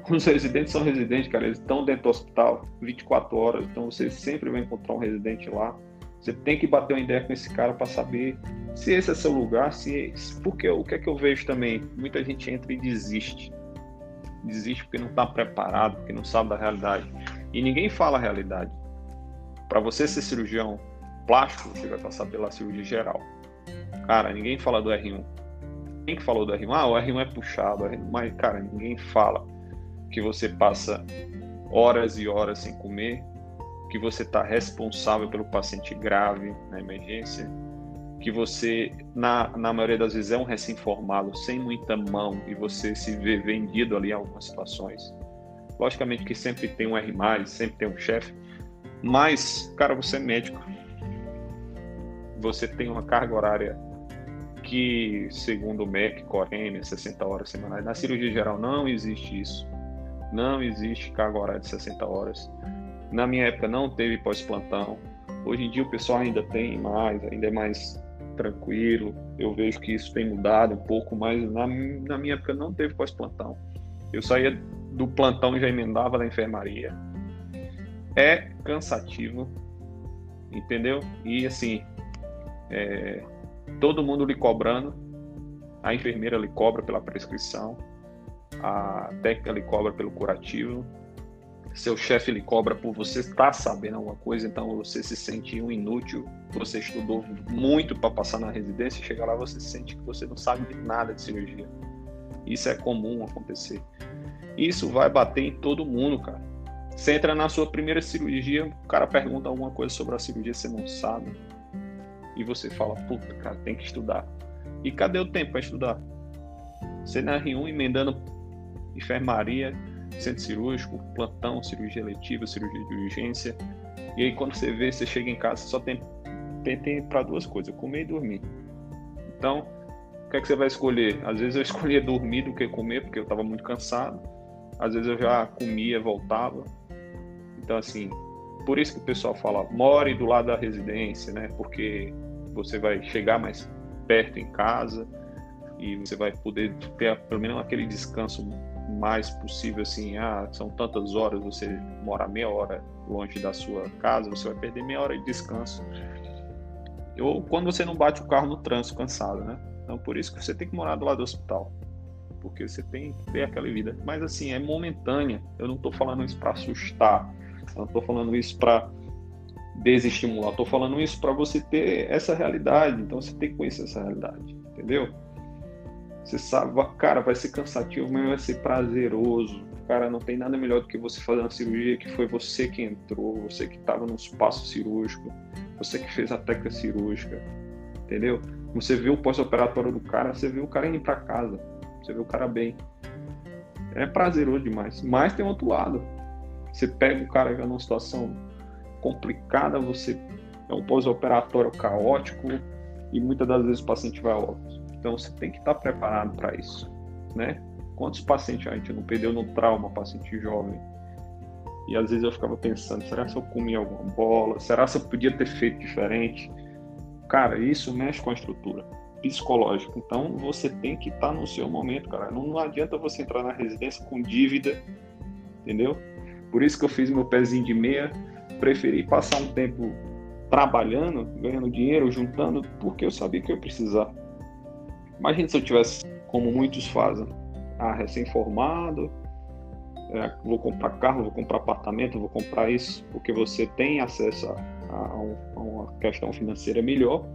Os residentes são residentes, cara, eles estão dentro do hospital 24 horas, então você sempre vai encontrar um residente lá. Você tem que bater uma ideia com esse cara para saber se esse é seu lugar, se porque o que é que eu vejo também, muita gente entra e desiste. Desiste porque não está preparado, porque não sabe da realidade. E ninguém fala a realidade. Para você ser cirurgião plástico, você vai passar pela cirurgia geral. Cara, ninguém fala do R1. Que falou do R1? Ah, o R1 é puxado, R1... mas cara, ninguém fala que você passa horas e horas sem comer, que você está responsável pelo paciente grave na emergência, que você, na, na maioria das vezes, é um recém-formado, sem muita mão, e você se vê vendido ali em algumas situações. Logicamente que sempre tem um R+, sempre tem um chefe, mas, cara, você é médico. Você tem uma carga horária que, segundo o MEC, Coreme, 60 horas semanais. Na cirurgia geral não existe isso. Não existe carga horária de 60 horas. Na minha época não teve pós-plantão Hoje em dia o pessoal ainda tem mais, ainda é mais tranquilo. Eu vejo que isso tem mudado um pouco, mas na, na minha época não teve pós-plantão. Eu saía do plantão e já emendava na enfermaria. É cansativo, entendeu? E assim, é, todo mundo lhe cobrando, a enfermeira lhe cobra pela prescrição, a técnica lhe cobra pelo curativo, seu chefe lhe cobra por você estar sabendo alguma coisa, então você se sente um inútil, você estudou muito para passar na residência, chega lá você sente que você não sabe de nada de cirurgia. Isso é comum acontecer. Isso vai bater em todo mundo, cara. Você entra na sua primeira cirurgia, o cara pergunta alguma coisa sobre a cirurgia, você não sabe. E você fala, puta, cara, tem que estudar. E cadê o tempo para estudar? Você na R1 emendando enfermaria, centro cirúrgico, plantão, cirurgia letiva, cirurgia de urgência. E aí quando você vê, você chega em casa, só tem, tem, tem para duas coisas, comer e dormir. Então, o que é que você vai escolher? Às vezes eu escolhia dormir do que comer, porque eu estava muito cansado. Às vezes eu já comia, voltava. Então, assim, por isso que o pessoal fala, more do lado da residência, né? Porque você vai chegar mais perto em casa e você vai poder ter pelo menos aquele descanso mais possível assim, ah, são tantas horas, você mora meia hora longe da sua casa, você vai perder meia hora de descanso. Ou quando você não bate o carro no trânsito cansado, né? Então por isso que você tem que morar do lado do hospital. Porque você tem que ter aquela vida. Mas assim, é momentânea. Eu não estou falando isso para assustar. Eu não estou falando isso para desestimular. Estou falando isso para você ter essa realidade. Então você tem que conhecer essa realidade. Entendeu? Você sabe, cara, vai ser cansativo, mas vai ser prazeroso. Cara, não tem nada melhor do que você fazer uma cirurgia que foi você que entrou, você que estava no espaço cirúrgico, você que fez a técnica cirúrgica, entendeu? Você vê o pós-operatório do cara, você vê o cara indo para casa, você vê o cara bem. É prazeroso demais. Mas tem outro lado. Você pega o cara já numa situação complicada, você é um pós-operatório caótico e muitas das vezes o paciente vai óbito. Então você tem que estar preparado para isso, né? Quantos pacientes a gente não perdeu no trauma, paciente jovem? E às vezes eu ficava pensando, será que eu comi alguma bola? Será que eu podia ter feito diferente? Cara, isso mexe com a estrutura psicológica. Então você tem que estar no seu momento, cara. Não, não adianta você entrar na residência com dívida, entendeu? Por isso que eu fiz meu pezinho de meia, preferi passar um tempo trabalhando, ganhando dinheiro, juntando, porque eu sabia que eu ia precisar. Imagina se eu tivesse, como muitos fazem, ah, recém-formado, é, vou comprar carro, vou comprar apartamento, vou comprar isso, porque você tem acesso a, a, uma questão financeira melhor.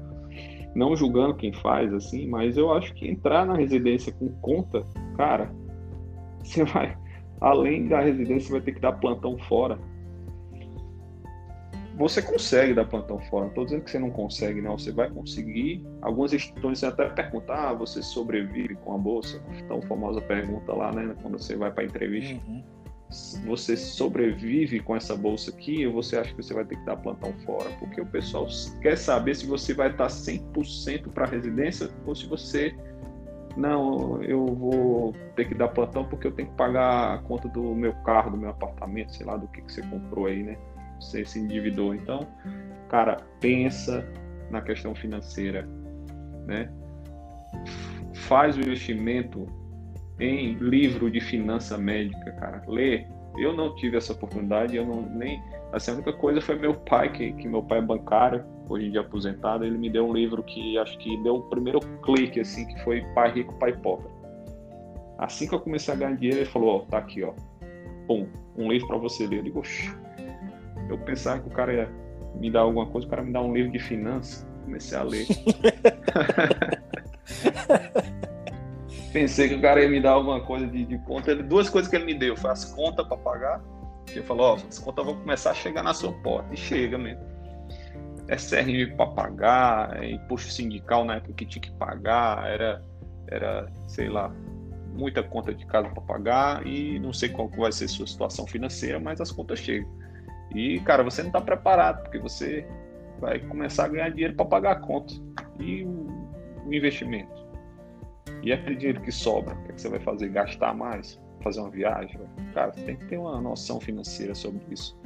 Não julgando quem faz assim, mas eu acho que entrar na residência com conta, cara, [LAUGHS] você vai, além da residência, você vai ter que dar plantão fora você consegue dar plantão fora. Não estou dizendo que você não consegue, não. Você vai conseguir. Algumas instituições até perguntar: ah, você sobrevive com a bolsa? Tão famosa pergunta lá, né? Quando você vai para a entrevista. Uhum. Você sobrevive com essa bolsa aqui ou você acha que você vai ter que dar plantão fora? Porque o pessoal quer saber se você vai estar 100% para a residência ou se você não, eu vou ter que dar plantão porque eu tenho que pagar a conta do meu carro, do meu apartamento, sei lá, do que, que você comprou aí, né? Você se endividou. Então, cara, pensa na questão financeira, né? Faz o investimento em livro de finança médica, cara. Lê. Eu não tive essa oportunidade, eu não nem assim, a única coisa foi meu pai, que, que meu pai é bancário, hoje em dia aposentado, ele me deu um livro que acho que deu o primeiro clique assim, que foi Pai Rico, Pai Pobre. Assim que eu comecei a ganhar dinheiro, ele falou, ó, tá aqui, ó. Pum, um livro para você ler. Eu digo, eu pensava que o cara ia me dar alguma coisa, o cara me dá um livro de finanças. Comecei a ler. [LAUGHS] Pensei que o cara ia me dar alguma coisa de, de conta. Duas coisas que ele me deu. Foi as contas para pagar. Que ele falou, ó, as contas vão começar a chegar na sua porta. E chega mesmo. É CRM para pagar, é imposto sindical na época que tinha que pagar, era, era sei lá, muita conta de casa para pagar e não sei qual vai ser a sua situação financeira, mas as contas chegam. E, cara, você não está preparado, porque você vai começar a ganhar dinheiro para pagar a conta e o, o, investimento. E aquele dinheiro que sobra, o que, é que você vai fazer? Gastar mais? Fazer uma viagem? Cara, você tem que ter uma noção financeira sobre isso.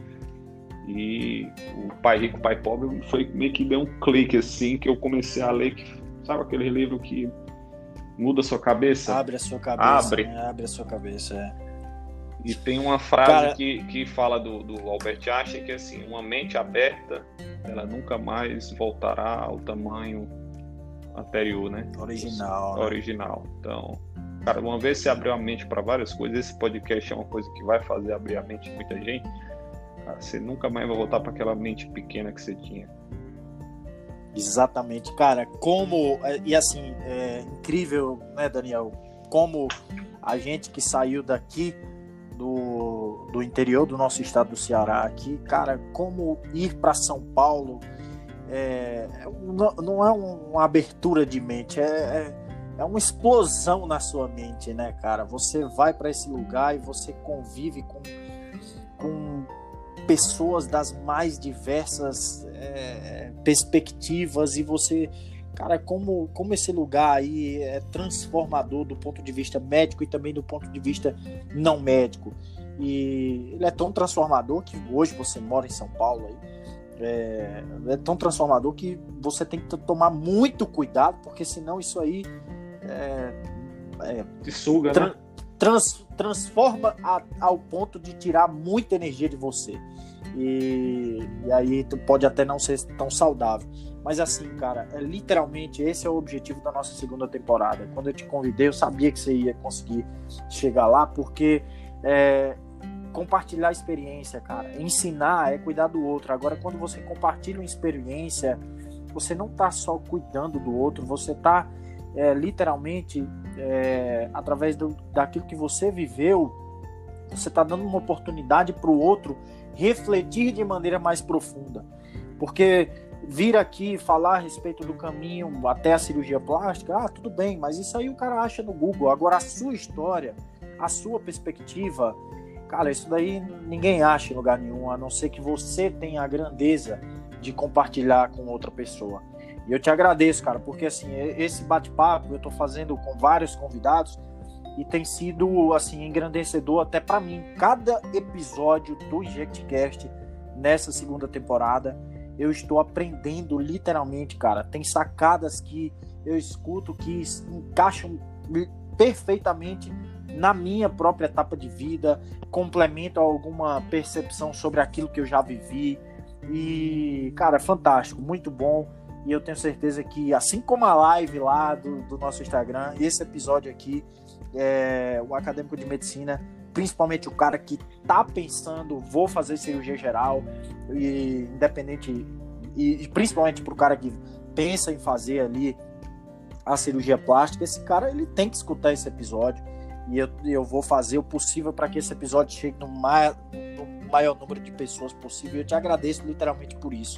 E o Pai Rico, Pai Pobre foi meio que deu um clique assim, que eu comecei a ler, que, sabe aquele livro que muda a sua cabeça? Abre a sua cabeça. Abre. Né? Abre a sua cabeça, é. E tem uma frase Cara... que, que fala do, do Albert Einstein que é assim, uma mente aberta, ela nunca mais voltará ao tamanho anterior, né? Original. Né? Original. Então, cara, uma vez você abriu a mente para várias coisas, esse podcast é uma coisa que vai fazer abrir a mente de muita gente. Cara, você nunca mais vai voltar para aquela mente pequena que você tinha. Exatamente, cara. Como é, e assim é incrível, né, Daniel? Como a gente que saiu daqui do, do interior do nosso estado do Ceará aqui, cara, como ir para São Paulo é, não, não, é uma abertura de mente, é, é, é, uma explosão na sua mente, né, cara? Você vai para esse lugar e você convive com, com pessoas das mais diversas é, perspectivas e você cara, como, como esse lugar aí é transformador do ponto de vista médico e também do ponto de vista não médico. E ele é tão transformador que hoje você mora em São Paulo aí, é, é tão transformador que você tem que tomar muito cuidado, porque senão isso aí é, é, Te suga, tra né? trans, transforma a, ao ponto de tirar muita energia de você. E, e aí tu pode até não ser tão saudável. Mas assim, cara, é, literalmente esse é o objetivo da nossa segunda temporada. Quando eu te convidei, eu sabia que você ia conseguir chegar lá, porque é, compartilhar experiência, cara, ensinar é cuidar do outro. Agora, quando você compartilha uma experiência, você não está só cuidando do outro, você está é, literalmente é, através do, daquilo que você viveu, você está dando uma oportunidade para o outro refletir de maneira mais profunda, porque vir aqui falar a respeito do caminho até a cirurgia plástica, ah, tudo bem, mas isso aí o cara acha no Google. Agora, a sua história, a sua perspectiva, cara, isso daí ninguém acha em lugar nenhum, a não ser que você tenha a grandeza de compartilhar com outra pessoa. E eu te agradeço, cara, porque assim, esse bate-papo eu tô fazendo com vários convidados e tem sido assim engrandecedor até para mim. Cada episódio do InjectCast nessa segunda temporada eu estou aprendendo literalmente, cara. Tem sacadas que eu escuto que encaixam perfeitamente na minha própria etapa de vida, complementam alguma percepção sobre aquilo que eu já vivi. E, cara, fantástico, muito bom. E eu tenho certeza que, assim como a live lá do, do nosso Instagram, esse episódio aqui, é, o acadêmico de medicina, principalmente o cara que tá pensando, vou fazer cirurgia geral, e independente, e, e principalmente pro cara que pensa em fazer ali a cirurgia plástica, esse cara ele tem que escutar esse episódio e eu, eu vou fazer o possível para que esse episódio chegue no, mai, no maior número de pessoas possível. Eu te agradeço literalmente por isso.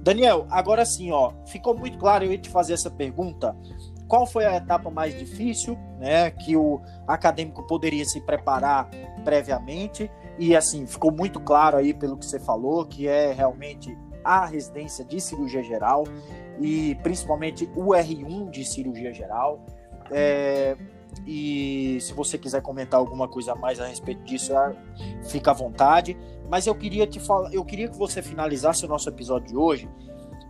Daniel, agora sim, ó, ficou muito claro eu ia te fazer essa pergunta. Qual foi a etapa mais difícil, né, que o acadêmico poderia se preparar previamente? E assim, ficou muito claro aí pelo que você falou, que é realmente a residência de cirurgia geral e principalmente o R1 de cirurgia geral. É, e se você quiser comentar alguma coisa a mais a respeito disso, ah, fica à vontade. Mas eu queria te falar, eu queria que você finalizasse o nosso episódio de hoje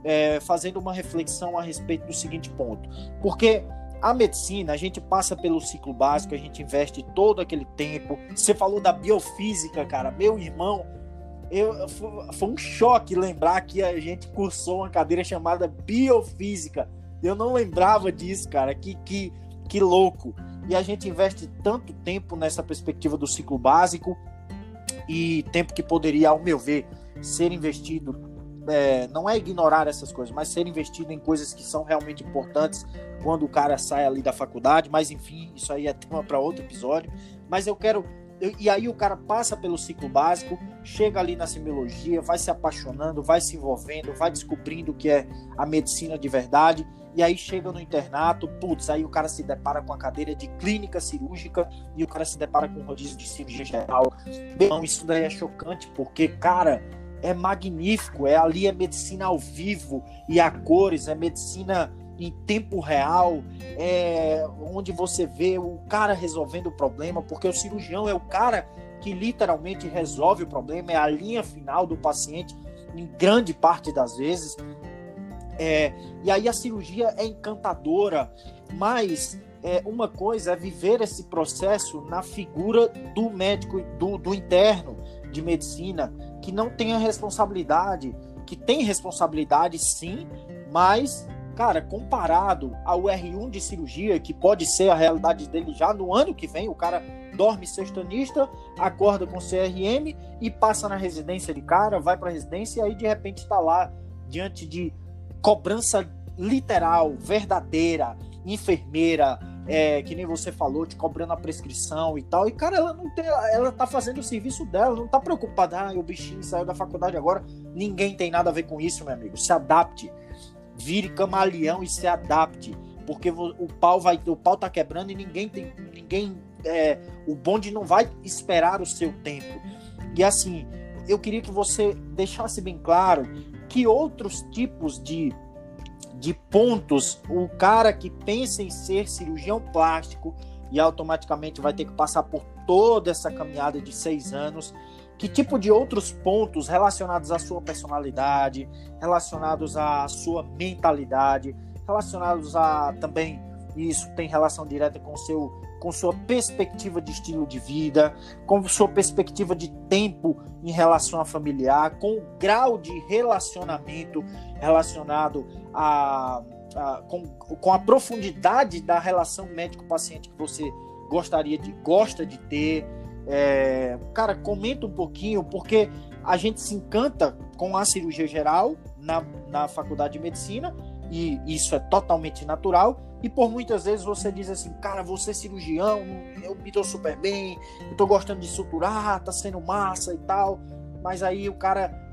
é, fazendo uma reflexão a respeito do seguinte ponto. Porque a medicina, a gente passa pelo ciclo básico, a gente investe todo aquele tempo. Você falou da biofísica, cara. Meu irmão, eu, foi um choque lembrar que a gente cursou uma cadeira chamada biofísica. Eu não lembrava disso, cara. Que, que, que louco. E a gente investe tanto tempo nessa perspectiva do ciclo básico e tempo que poderia, ao meu ver, ser investido. É, não é ignorar essas coisas, mas ser investido em coisas que são realmente importantes quando o cara sai ali da faculdade. Mas enfim, isso aí é tema para outro episódio. Mas eu quero e aí o cara passa pelo ciclo básico, chega ali na semiologia, vai se apaixonando, vai se envolvendo, vai descobrindo o que é a medicina de verdade, e aí chega no internato, putz, aí o cara se depara com a cadeira de clínica cirúrgica e o cara se depara com o rodízio de cirurgia geral. Não, isso daí é chocante, porque, cara, é magnífico, é ali é medicina ao vivo e a cores, é medicina em tempo real, é, onde você vê o cara resolvendo o problema, porque o cirurgião é o cara que literalmente resolve o problema, é a linha final do paciente, em grande parte das vezes. É, e aí a cirurgia é encantadora, mas é, uma coisa é viver esse processo na figura do médico, do, do interno de medicina, que não tem a responsabilidade, que tem responsabilidade sim, mas, cara, comparado ao R1 de cirurgia, que pode ser a realidade dele já no ano que vem, o cara dorme sextanista, acorda com CRM e passa na residência de cara, vai para residência e aí de repente está lá diante de cobrança literal, verdadeira, enfermeira, é, que nem você falou, te cobrando a prescrição e tal. E, cara, ela não tem. Ela tá fazendo o serviço dela, não tá preocupada. Ah, o bichinho saiu da faculdade agora. Ninguém tem nada a ver com isso, meu amigo. Se adapte. Vire camaleão e se adapte. Porque o pau vai. O pau tá quebrando e ninguém tem. Ninguém. É, o bonde não vai esperar o seu tempo. E assim, eu queria que você deixasse bem claro que outros tipos de de pontos, o cara que pensa em ser cirurgião plástico e automaticamente vai ter que passar por toda essa caminhada de seis anos. Que tipo de outros pontos relacionados à sua personalidade, relacionados à sua mentalidade, relacionados a também isso tem relação direta com o seu com sua perspectiva de estilo de vida, com sua perspectiva de tempo em relação a familiar, com o grau de relacionamento relacionado a, a com, com a profundidade da relação médico-paciente que você gostaria de gosta de ter. É, cara, comenta um pouquinho, porque a gente se encanta com a cirurgia geral na, na faculdade de medicina, e isso é totalmente natural, e por muitas vezes você diz assim, cara, você é cirurgião, eu me dou super bem, eu tô gostando de suturar, tá sendo massa e tal. Mas aí o cara.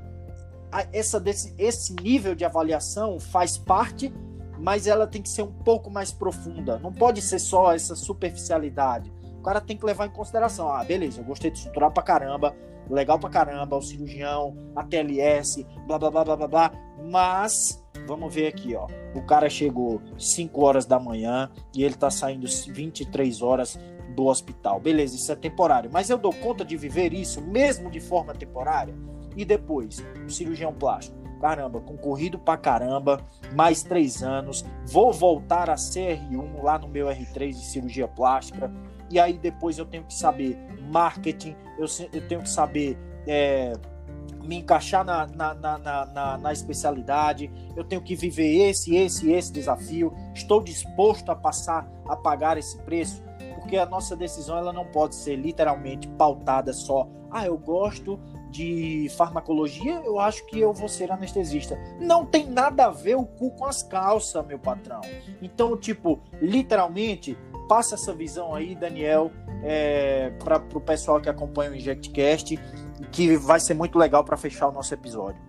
Essa, desse, esse nível de avaliação faz parte, mas ela tem que ser um pouco mais profunda. Não pode ser só essa superficialidade. O cara tem que levar em consideração. Ah, beleza, eu gostei de suturar pra caramba, legal pra caramba, o cirurgião, a TLS, blá blá blá blá blá blá. Mas Vamos ver aqui, ó. O cara chegou 5 horas da manhã e ele tá saindo 23 horas do hospital. Beleza, isso é temporário. Mas eu dou conta de viver isso mesmo de forma temporária? E depois, cirurgião plástico. Caramba, concorrido pra caramba, mais três anos. Vou voltar a CR1 lá no meu R3 de cirurgia plástica. E aí depois eu tenho que saber marketing, eu, eu tenho que saber. É, me encaixar na, na, na, na, na especialidade, eu tenho que viver esse, esse, esse desafio, estou disposto a passar a pagar esse preço, porque a nossa decisão ela não pode ser literalmente pautada só, ah, eu gosto de farmacologia, eu acho que eu vou ser anestesista. Não tem nada a ver o cu com as calças, meu patrão. Então, tipo, literalmente, passa essa visão aí, Daniel, é, para o pessoal que acompanha o InjectCast que vai ser muito legal para fechar o nosso episódio.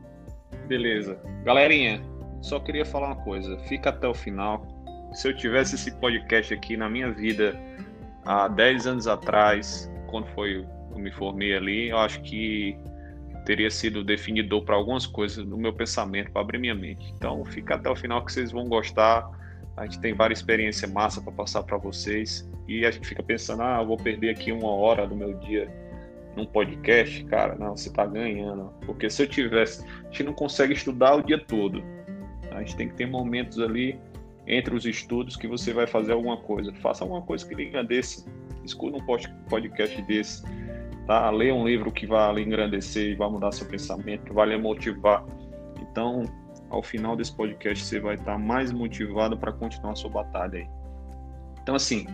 Beleza. Galerinha, só queria falar uma coisa. Fica até o final. Se eu tivesse esse podcast aqui na minha vida há 10 anos atrás, quando foi eu me formei ali, eu acho que teria sido definidor para algumas coisas no meu pensamento, para abrir minha mente. Então, fica até o final que vocês vão gostar. A gente tem várias experiências massa para passar para vocês e a gente fica pensando, ah, vou perder aqui uma hora do meu dia num podcast, cara, não, você tá ganhando. Porque se eu tivesse, a gente não consegue estudar o dia todo. A gente tem que ter momentos ali entre os estudos que você vai fazer alguma coisa. Faça alguma coisa que lhe engrandeça. Escuta um podcast desse. Tá? Leia um livro que vai lhe engrandecer e vai mudar seu pensamento, que vai lhe motivar. Então, ao final desse podcast, você vai estar mais motivado para continuar a sua batalha aí. Então, assim,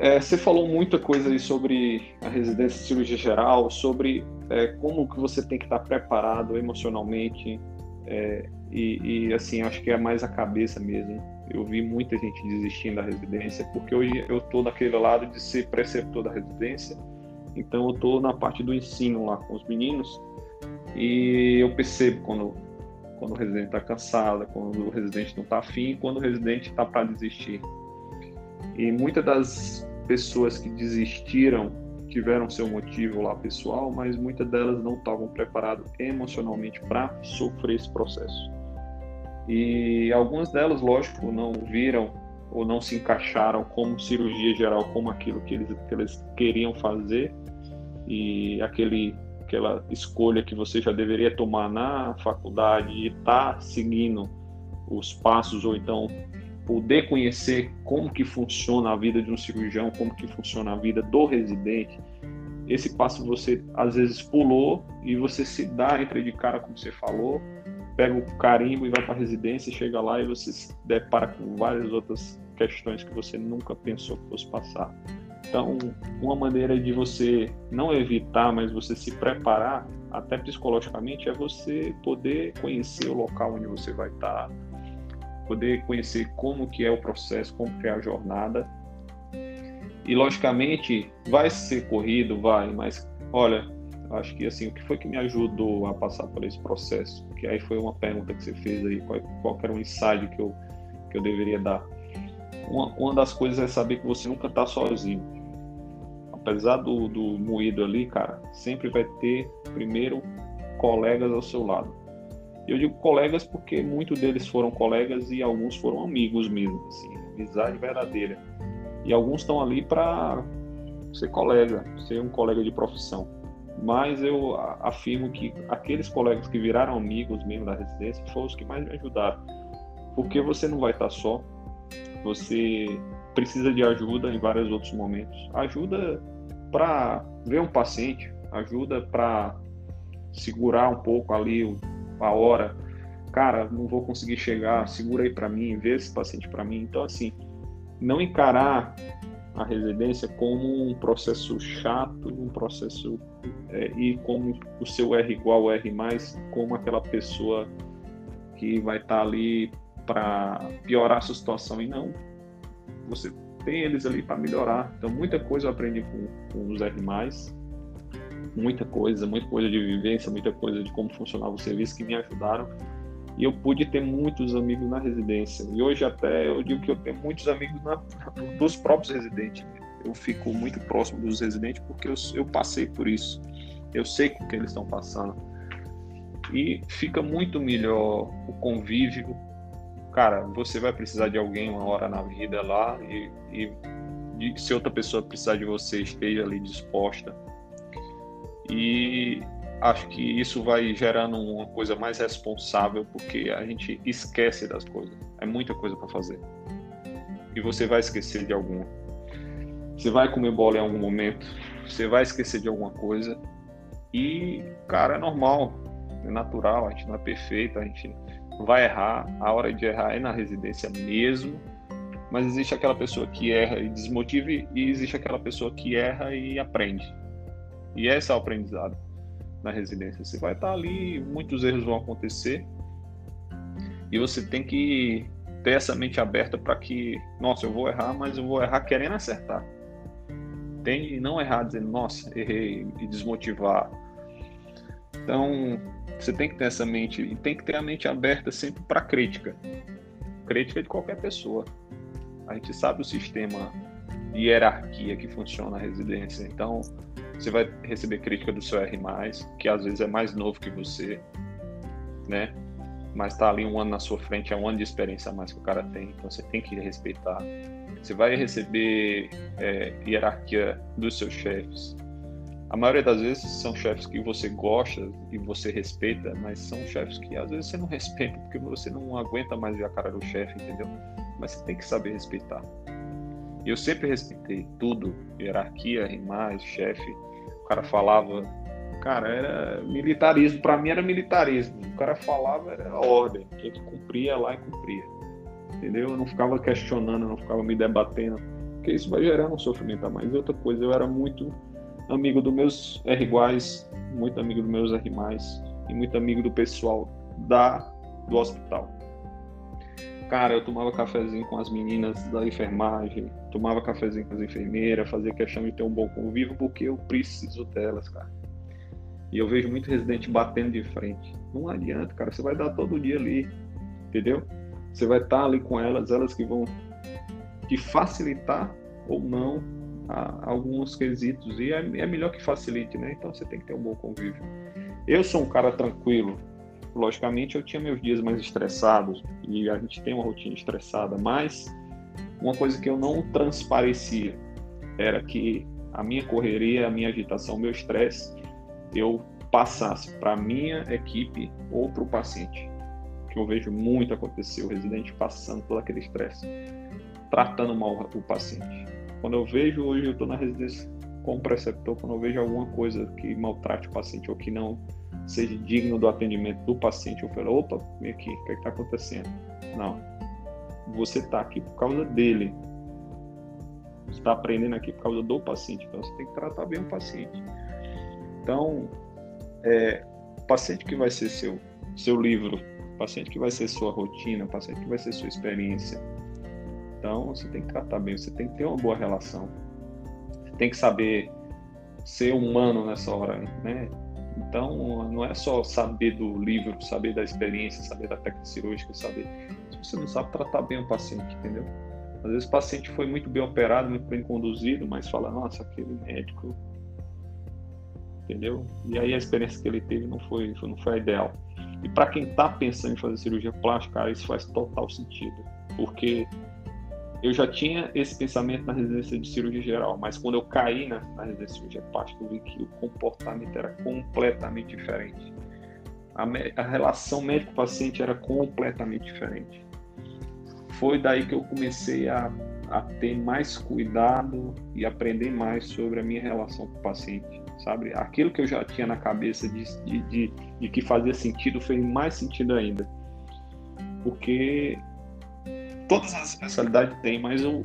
é, você falou muita coisa aí sobre a residência de cirurgia geral, sobre é, como que você tem que estar preparado emocionalmente é, e, e, assim acho que é mais a cabeça mesmo. Eu vi muita gente desistindo da residência porque hoje eu estou naquele lado de ser preceptor da residência, então eu estou na parte do ensino lá com os meninos e eu percebo quando quando o residente está cansado, quando o residente não está afim, quando o residente está para desistir. E muitas das pessoas que desistiram tiveram seu motivo lá pessoal, mas muitas delas não estavam preparadas emocionalmente para sofrer esse processo. E algumas delas, lógico, não viram ou não se encaixaram como cirurgia geral, como aquilo que eles, que eles queriam fazer. e aquele aquela escolha que você já deveria tomar na faculdade de estar tá seguindo os passos ou então poder conhecer como que funciona a vida de um cirurgião, como que funciona a vida do residente, esse passo você às vezes pulou e você se dá, entra de cara, como você falou, pega o carimbo e vai para a residência, chega lá e você se depara com várias outras questões que você nunca pensou que fosse passar. Então, uma maneira de você não evitar, mas você se preparar, até psicologicamente, é você poder conhecer o local onde você vai estar, poder conhecer como que é o processo, como que é a jornada. E logicamente vai ser corrido, vai, mas olha, acho que assim, o que foi que me ajudou a passar por esse processo? Que aí foi uma pergunta que você fez aí, qual, qual era o insight que eu, que eu deveria dar? Uma, uma das coisas é saber que você nunca está sozinho. Apesar do, do moído ali, cara, sempre vai ter, primeiro, colegas ao seu lado. Eu digo colegas porque muitos deles foram colegas e alguns foram amigos mesmo, assim, amizade verdadeira. E alguns estão ali para ser colega, ser um colega de profissão. Mas eu afirmo que aqueles colegas que viraram amigos mesmo da residência foram os que mais me ajudaram. Porque você não vai estar só, você precisa de ajuda em vários outros momentos. Ajuda para ver um paciente, ajuda para segurar um pouco ali a hora. Cara, não vou conseguir chegar, segura aí para mim, vê esse paciente para mim. Então, assim, não encarar a residência como um processo chato, um processo é, e como o seu R igual R mais, como aquela pessoa que vai estar tá ali para piorar a sua situação e não. Você tem eles ali para melhorar. Então, muita coisa eu aprendi com, com os R+, muita coisa, muita coisa de vivência, muita coisa de como funcionava o serviço que me ajudaram. E eu pude ter muitos amigos na residência. E hoje até eu digo que eu tenho muitos amigos na, [LAUGHS] dos próprios residentes. Eu fico muito próximo dos residentes porque eu, eu passei por isso. Eu sei o que eles estão passando. E fica muito melhor o convívio. Cara, você vai precisar de alguém uma hora na vida lá e, e se outra pessoa precisar de você, esteja ali disposta e acho que isso vai gerando uma coisa mais responsável, porque a gente esquece das coisas. É muita coisa para fazer. E você vai esquecer de alguma. Você vai comer bola em algum momento, você vai esquecer de alguma coisa. E, cara, é normal, é natural, a gente não é perfeito, a gente vai errar. A hora de errar é na residência mesmo. Mas existe aquela pessoa que erra e desmotiva, e existe aquela pessoa que erra e aprende. E esse é o aprendizado na residência. Você vai estar ali, muitos erros vão acontecer e você tem que ter essa mente aberta para que, nossa, eu vou errar, mas eu vou errar querendo acertar. Tem não errar dizendo, nossa, errei e desmotivar. Então, você tem que ter essa mente e tem que ter a mente aberta sempre para crítica. Crítica de qualquer pessoa. A gente sabe o sistema de hierarquia que funciona na residência. Então, você vai receber crítica do seu R+, que às vezes é mais novo que você, né? Mas está ali um ano na sua frente, é um ano de experiência a mais que o cara tem, então você tem que respeitar. Você vai receber é, hierarquia dos seus chefes. A maioria das vezes são chefes que você gosta e você respeita, mas são chefes que às vezes você não respeita porque você não aguenta mais ver a cara do chefe, entendeu? Mas você tem que saber respeitar. Eu sempre respeitei tudo, hierarquia, R+, chefe, cara falava, cara, era militarismo, para mim era militarismo. O cara falava, era ordem, gente cumpria lá e cumpria. Entendeu? Eu não ficava questionando, não ficava me debatendo, porque isso vai gerar um sofrimento a mais. E outra coisa, eu era muito amigo dos meus R iguais, muito amigo dos meus R+, e muito amigo do pessoal da do hospital. Cara, eu tomava cafezinho com as meninas da enfermagem, tomava cafezinho com as enfermeiras, fazia questão de ter um bom convívio porque eu preciso delas, cara. E eu vejo muito residente batendo de frente. Não adianta, cara, você vai dar todo dia ali, entendeu? Você vai estar ali com elas, elas que vão te facilitar ou não alguns quesitos. E é, é melhor que facilite, né? Então você tem que ter um bom convívio. Eu sou um cara tranquilo, logicamente eu tinha meus dias mais estressados e a gente tem uma rotina estressada, mas uma coisa que eu não transparecia era que a minha correria, a minha agitação, o meu estresse, eu passasse para minha equipe ou para o paciente. Que eu vejo muito acontecer, o residente passando por aquele estresse, tratando mal o paciente. Quando eu vejo, hoje eu estou na residência com o preceptor, quando eu vejo alguma coisa que maltrate o paciente ou que não seja digno do atendimento do paciente, eu falo, opa, vem aqui, o que é está acontecendo? Não, você está aqui por causa dele, você está aprendendo aqui por causa do paciente, então você tem que tratar bem o paciente. Então, é, o paciente que vai ser seu, seu livro, o paciente que vai ser sua rotina, o paciente que vai ser sua experiência. Então, você tem que tratar bem, você tem que ter uma boa relação. Você tem que saber ser humano nessa hora, né? Então, não é só saber do livro, saber da experiência, saber da técnica cirúrgica, saber. Se você não sabe tratar bem o paciente, entendeu? Às vezes o paciente foi muito bem operado, muito bem conduzido, mas fala, nossa, aquele médico entendeu? E aí a experiência que ele teve não foi, não foi a ideal. E para quem está pensando em fazer cirurgia plástica, cara, isso faz total sentido, porque eu já tinha esse pensamento na residência de cirurgia geral, mas quando eu caí na, na residência de cirurgia plástica, eu vi que o comportamento era completamente diferente. A, a relação médico-paciente era completamente diferente. Foi daí que eu comecei a, a ter mais cuidado e aprender mais sobre a minha relação com o paciente sabe? Aquilo que eu já tinha na cabeça de, de, de, de que fazia sentido fez mais sentido ainda. Porque todas as especialidades tem, mas o,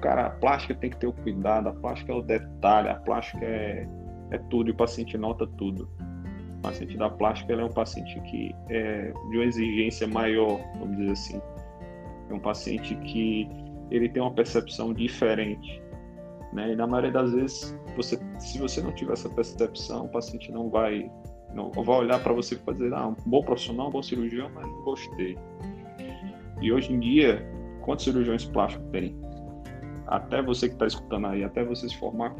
cara, a plástica tem que ter o cuidado, a plástica é o detalhe, a plástica é, é tudo e o paciente nota tudo. O paciente da plástica é um paciente que é de uma exigência maior, vamos dizer assim. É um paciente que ele tem uma percepção diferente né? E na maioria das vezes, você, se você não tiver essa percepção, o paciente não vai, não vai olhar para você e dizer, ah, um bom profissional, um bom cirurgião, mas não gostei. E hoje em dia, quantos cirurgiões plásticos tem? Até você que está escutando aí, até você se formar,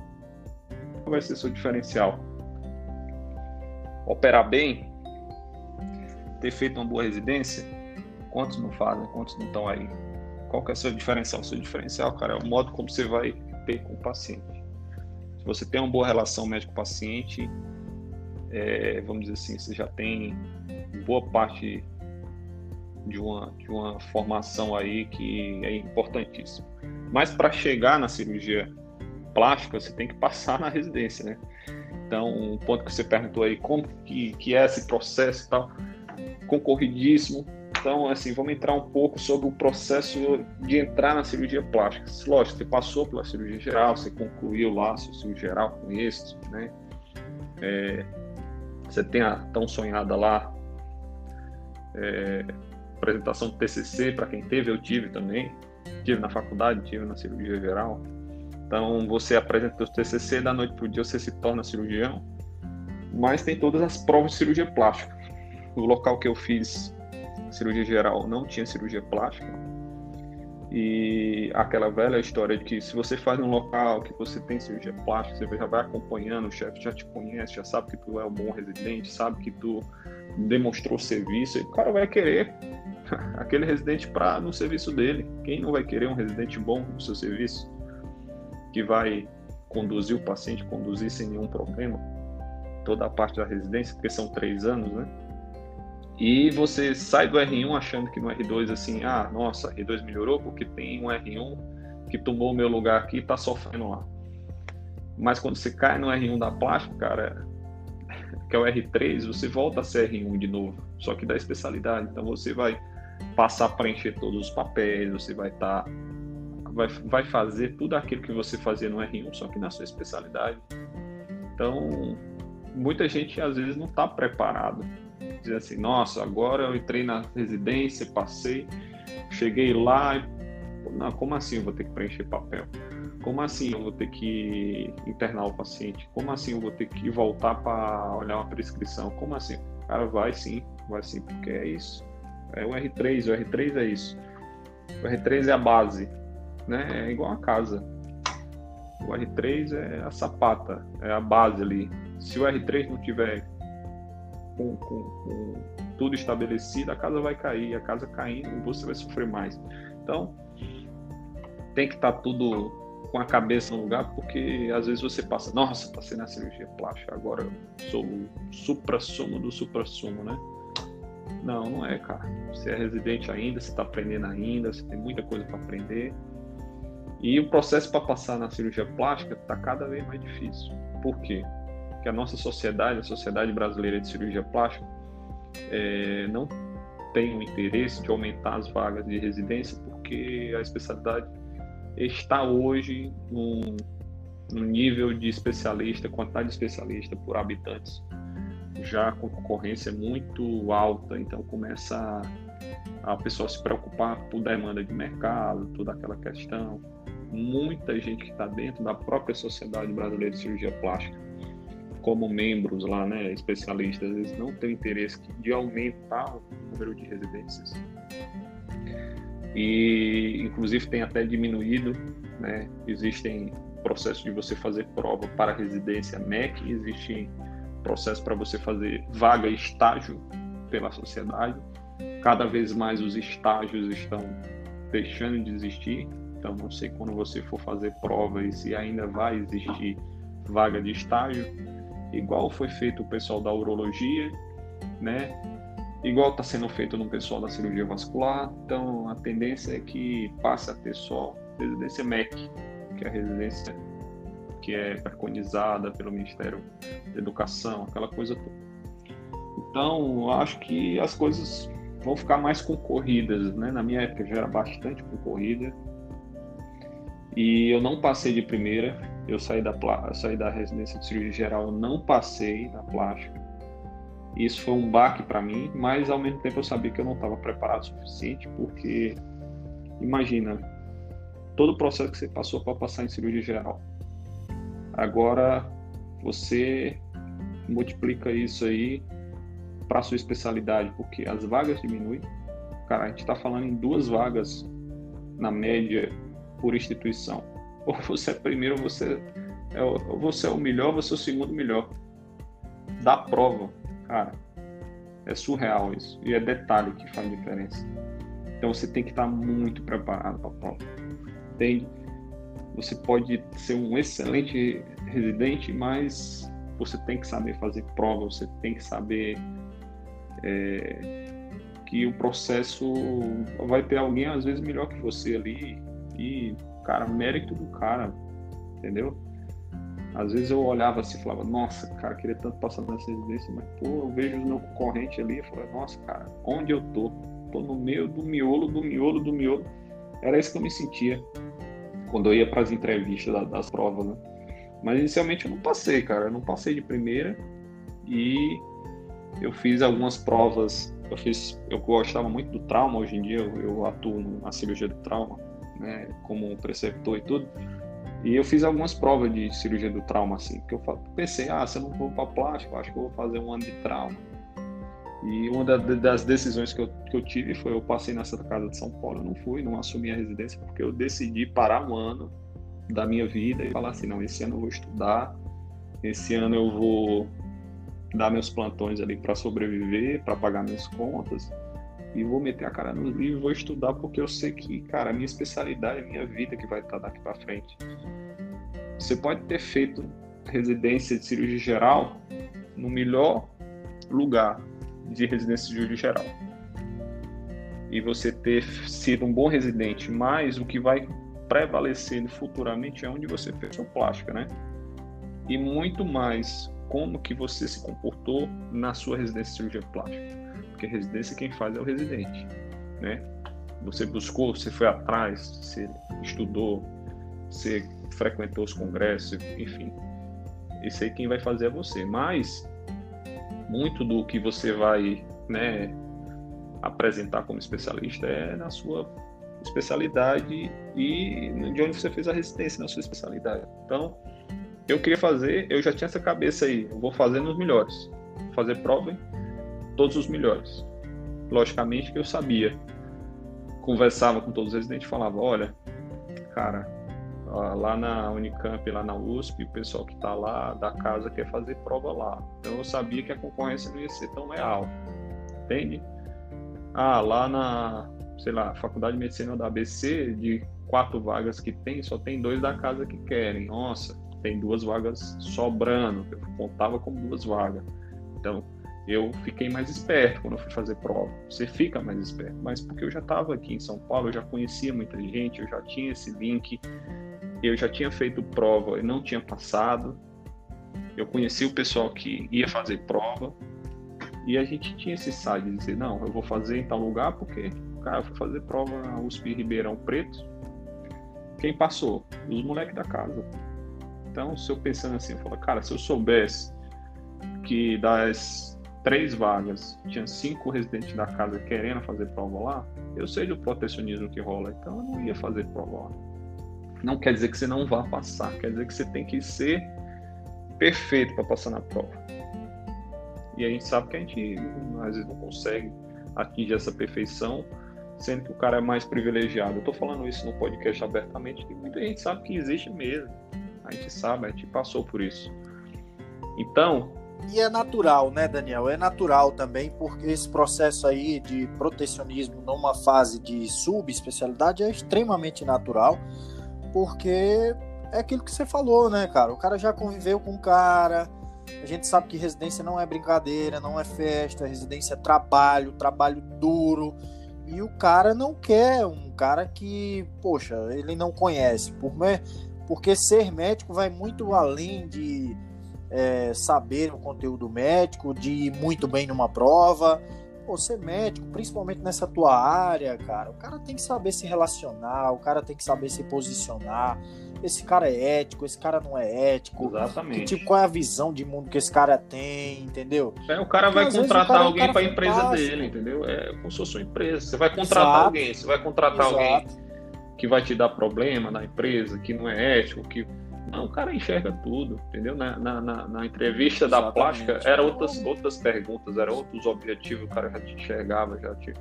qual vai ser seu diferencial? Operar bem? Ter feito uma boa residência? Quantos não fazem? Quantos não estão aí? Qual que é o seu diferencial? O seu diferencial, cara, é o modo como você vai ter com o paciente. Se você tem uma boa relação médico-paciente, é, vamos dizer assim, você já tem boa parte de uma, de uma formação aí que é importantíssima. Mas para chegar na cirurgia plástica, você tem que passar na residência, né? Então, um ponto que você perguntou aí, como que, que é esse processo e tal, concorridíssimo, então, assim, vamos entrar um pouco sobre o processo de entrar na cirurgia plástica. Lógico, você passou pela cirurgia geral, você concluiu lá a cirurgia geral com êxito, né? É, você tem a tão sonhada lá é, apresentação do TCC para quem teve, eu tive também, tive na faculdade, tive na cirurgia geral. Então, você apresenta o TCC da noite para o dia, você se torna cirurgião. Mas tem todas as provas de cirurgia plástica. O local que eu fiz cirurgia geral não tinha cirurgia plástica. E aquela velha história de que se você faz um local que você tem cirurgia plástica, você já vai acompanhando, o chefe já te conhece, já sabe que tu é um bom residente, sabe que tu demonstrou serviço, e o cara vai querer [LAUGHS] aquele residente para no serviço dele. Quem não vai querer um residente bom no seu serviço? Que vai conduzir o paciente, conduzir sem nenhum problema toda a parte da residência, porque são três anos, né? E você sai do R1 achando que no R2, assim, ah, nossa, R2 melhorou porque tem um R1 que tomou o meu lugar aqui e tá sofrendo lá. Mas quando você cai no R1 da plástica, cara, [LAUGHS] que é o R3, você volta a ser R1 de novo, só que da especialidade. Então você vai passar a preencher todos os papéis, você vai estar. Tá, vai, vai fazer tudo aquilo que você fazia no R1, só que na sua especialidade. Então, muita gente às vezes não está preparado dizer assim, nossa, agora eu entrei na residência, passei, cheguei lá, e, não, como assim eu vou ter que preencher papel? Como assim eu vou ter que internar o paciente? Como assim eu vou ter que voltar para olhar uma prescrição? Como assim? Cara, vai sim, vai sim, porque é isso. É o R3, o R3 é isso. O R3 é a base, né? É igual a casa. O R3 é a sapata, é a base ali. Se o R3 não tiver com, com, com tudo estabelecido, a casa vai cair, a casa caindo, você vai sofrer mais. Então, tem que estar tá tudo com a cabeça no lugar, porque às vezes você passa, nossa, passei na cirurgia plástica, agora sou o supra-sumo do supra-sumo, né? Não, não é, cara. Você é residente ainda, você está aprendendo ainda, você tem muita coisa para aprender. E o processo para passar na cirurgia plástica está cada vez mais difícil. Por quê? Porque a nossa sociedade, a Sociedade Brasileira de Cirurgia Plástica, é, não tem o interesse de aumentar as vagas de residência, porque a especialidade está hoje num, num nível de especialista, quantidade de especialista por habitantes, já com concorrência muito alta, então começa a, a pessoa se preocupar por demanda de mercado, toda aquela questão. Muita gente que está dentro da própria Sociedade Brasileira de Cirurgia Plástica, como membros lá, né, especialistas, eles não têm interesse de aumentar o número de residências e inclusive tem até diminuído, né? Existem processos de você fazer prova para residência MEC, existe processo para você fazer vaga estágio pela sociedade. Cada vez mais os estágios estão deixando de existir, então não sei quando você for fazer prova e se ainda vai existir vaga de estágio, igual foi feito o pessoal da urologia, né? igual está sendo feito no pessoal da cirurgia vascular. Então, a tendência é que passe a ter só residência MEC, que é a residência que é preconizada pelo Ministério da Educação, aquela coisa toda. Então, acho que as coisas vão ficar mais concorridas, né? Na minha época já era bastante concorrida. E eu não passei de primeira. Eu saí da, saí da residência de cirurgia geral, não passei na plástica. Isso foi um baque para mim, mas ao mesmo tempo eu sabia que eu não estava preparado o suficiente, porque imagina todo o processo que você passou para passar em cirurgia geral. Agora você multiplica isso aí para sua especialidade, porque as vagas diminuem. Cara, a gente está falando em duas vagas na média por instituição. [LAUGHS] Ou você é primeiro, ou você é, ou você é o melhor, ou você é o segundo melhor da prova. Cara, é surreal isso. E é detalhe que faz diferença. Então você tem que estar muito preparado para a prova. Tem, você pode ser um excelente residente, mas você tem que saber fazer prova, você tem que saber é, que o processo vai ter alguém às vezes melhor que você ali e, cara, mérito do cara, entendeu? Às vezes eu olhava assim e falava, nossa, cara, queria tanto passar nessa residência, mas pô, eu vejo o meu concorrente ali e falava, nossa, cara, onde eu tô? Tô no meio do miolo, do miolo, do miolo. Era isso que eu me sentia quando eu ia para as entrevistas das provas, né? Mas inicialmente eu não passei, cara, eu não passei de primeira e eu fiz algumas provas. Eu fiz, eu gostava muito do trauma. Hoje em dia eu, eu atuo na cirurgia do trauma, né, como preceptor e tudo. E eu fiz algumas provas de cirurgia do trauma, assim, porque eu pensei, ah, se eu não vou para plástico, acho que eu vou fazer um ano de trauma. E uma das decisões que eu, que eu tive foi, eu passei nessa casa de São Paulo, eu não fui, não assumi a residência, porque eu decidi parar um ano da minha vida e falar assim, não, esse ano eu vou estudar, esse ano eu vou dar meus plantões ali para sobreviver, para pagar minhas contas, e vou meter a cara no livro, vou estudar porque eu sei que, cara, a minha especialidade, a minha vida que vai estar daqui para frente. Você pode ter feito residência de cirurgia geral no melhor lugar de residência de cirurgia geral. E você ter sido um bom residente, mas o que vai prevalecer futuramente é onde você fez sua plástica, né? E muito mais como que você se comportou na sua residência de cirurgia plástica porque residência quem faz é o residente, né? Você buscou, você foi atrás, você estudou, você frequentou os congressos, enfim. Isso aí quem vai fazer é você. Mas muito do que você vai, né, apresentar como especialista é na sua especialidade e de onde você fez a residência na sua especialidade. Então, eu queria fazer, eu já tinha essa cabeça aí, eu vou fazer nos melhores. Fazer prova todos os melhores. Logicamente que eu sabia. Conversava com todos os residentes e falava, olha, cara, lá na Unicamp, lá na USP, o pessoal que está lá da casa quer fazer prova lá. Então eu sabia que a concorrência não ia ser tão leal. Entende? Ah, lá na, sei lá, Faculdade de Medicina da ABC, de quatro vagas que tem, só tem dois da casa que querem. Nossa, tem duas vagas sobrando. Eu contava como duas vagas. Então, eu fiquei mais esperto quando eu fui fazer prova. Você fica mais esperto, mas porque eu já estava aqui em São Paulo, eu já conhecia muita gente, eu já tinha esse link, eu já tinha feito prova e não tinha passado. Eu conheci o pessoal que ia fazer prova e a gente tinha esse site de dizer: não, eu vou fazer em tal lugar porque, cara, eu fui fazer prova na USP Ribeirão Preto. Quem passou? Os moleques da casa. Então, se eu pensando assim, eu falo, cara, se eu soubesse que das três vagas, tinha cinco residentes da casa querendo fazer prova lá, eu sei do protecionismo que rola, então eu não ia fazer prova lá. Não quer dizer que você não vá passar, quer dizer que você tem que ser perfeito para passar na prova. E a gente sabe que a gente às vezes não consegue atingir essa perfeição, sendo que o cara é mais privilegiado. Eu estou falando isso no podcast abertamente, que muita gente sabe que existe mesmo. A gente sabe, a gente passou por isso. Então, e é natural, né, Daniel? É natural também, porque esse processo aí de protecionismo numa fase de subespecialidade é extremamente natural, porque é aquilo que você falou, né, cara? O cara já conviveu com o cara, a gente sabe que residência não é brincadeira, não é festa, residência é trabalho, trabalho duro. E o cara não quer um cara que, poxa, ele não conhece. Porque ser médico vai muito além de é, saber o conteúdo médico, de ir muito bem numa prova. Pô, ser médico, principalmente nessa tua área, cara, o cara tem que saber se relacionar, o cara tem que saber se posicionar. Esse cara é ético, esse cara não é ético. Exatamente. Que, tipo, qual é a visão de mundo que esse cara tem, entendeu? É, o cara Porque, vai contratar cara, alguém para a empresa fantástico. dele, entendeu? É como se fosse uma empresa. Você vai contratar Exato. alguém, você vai contratar Exato. alguém que vai te dar problema na empresa, que não é ético, que não, o cara enxerga tudo, entendeu? Na, na, na, na entrevista Exatamente. da plástica, era outras, outras perguntas, eram outros objetivos, o cara já te enxergava, já te.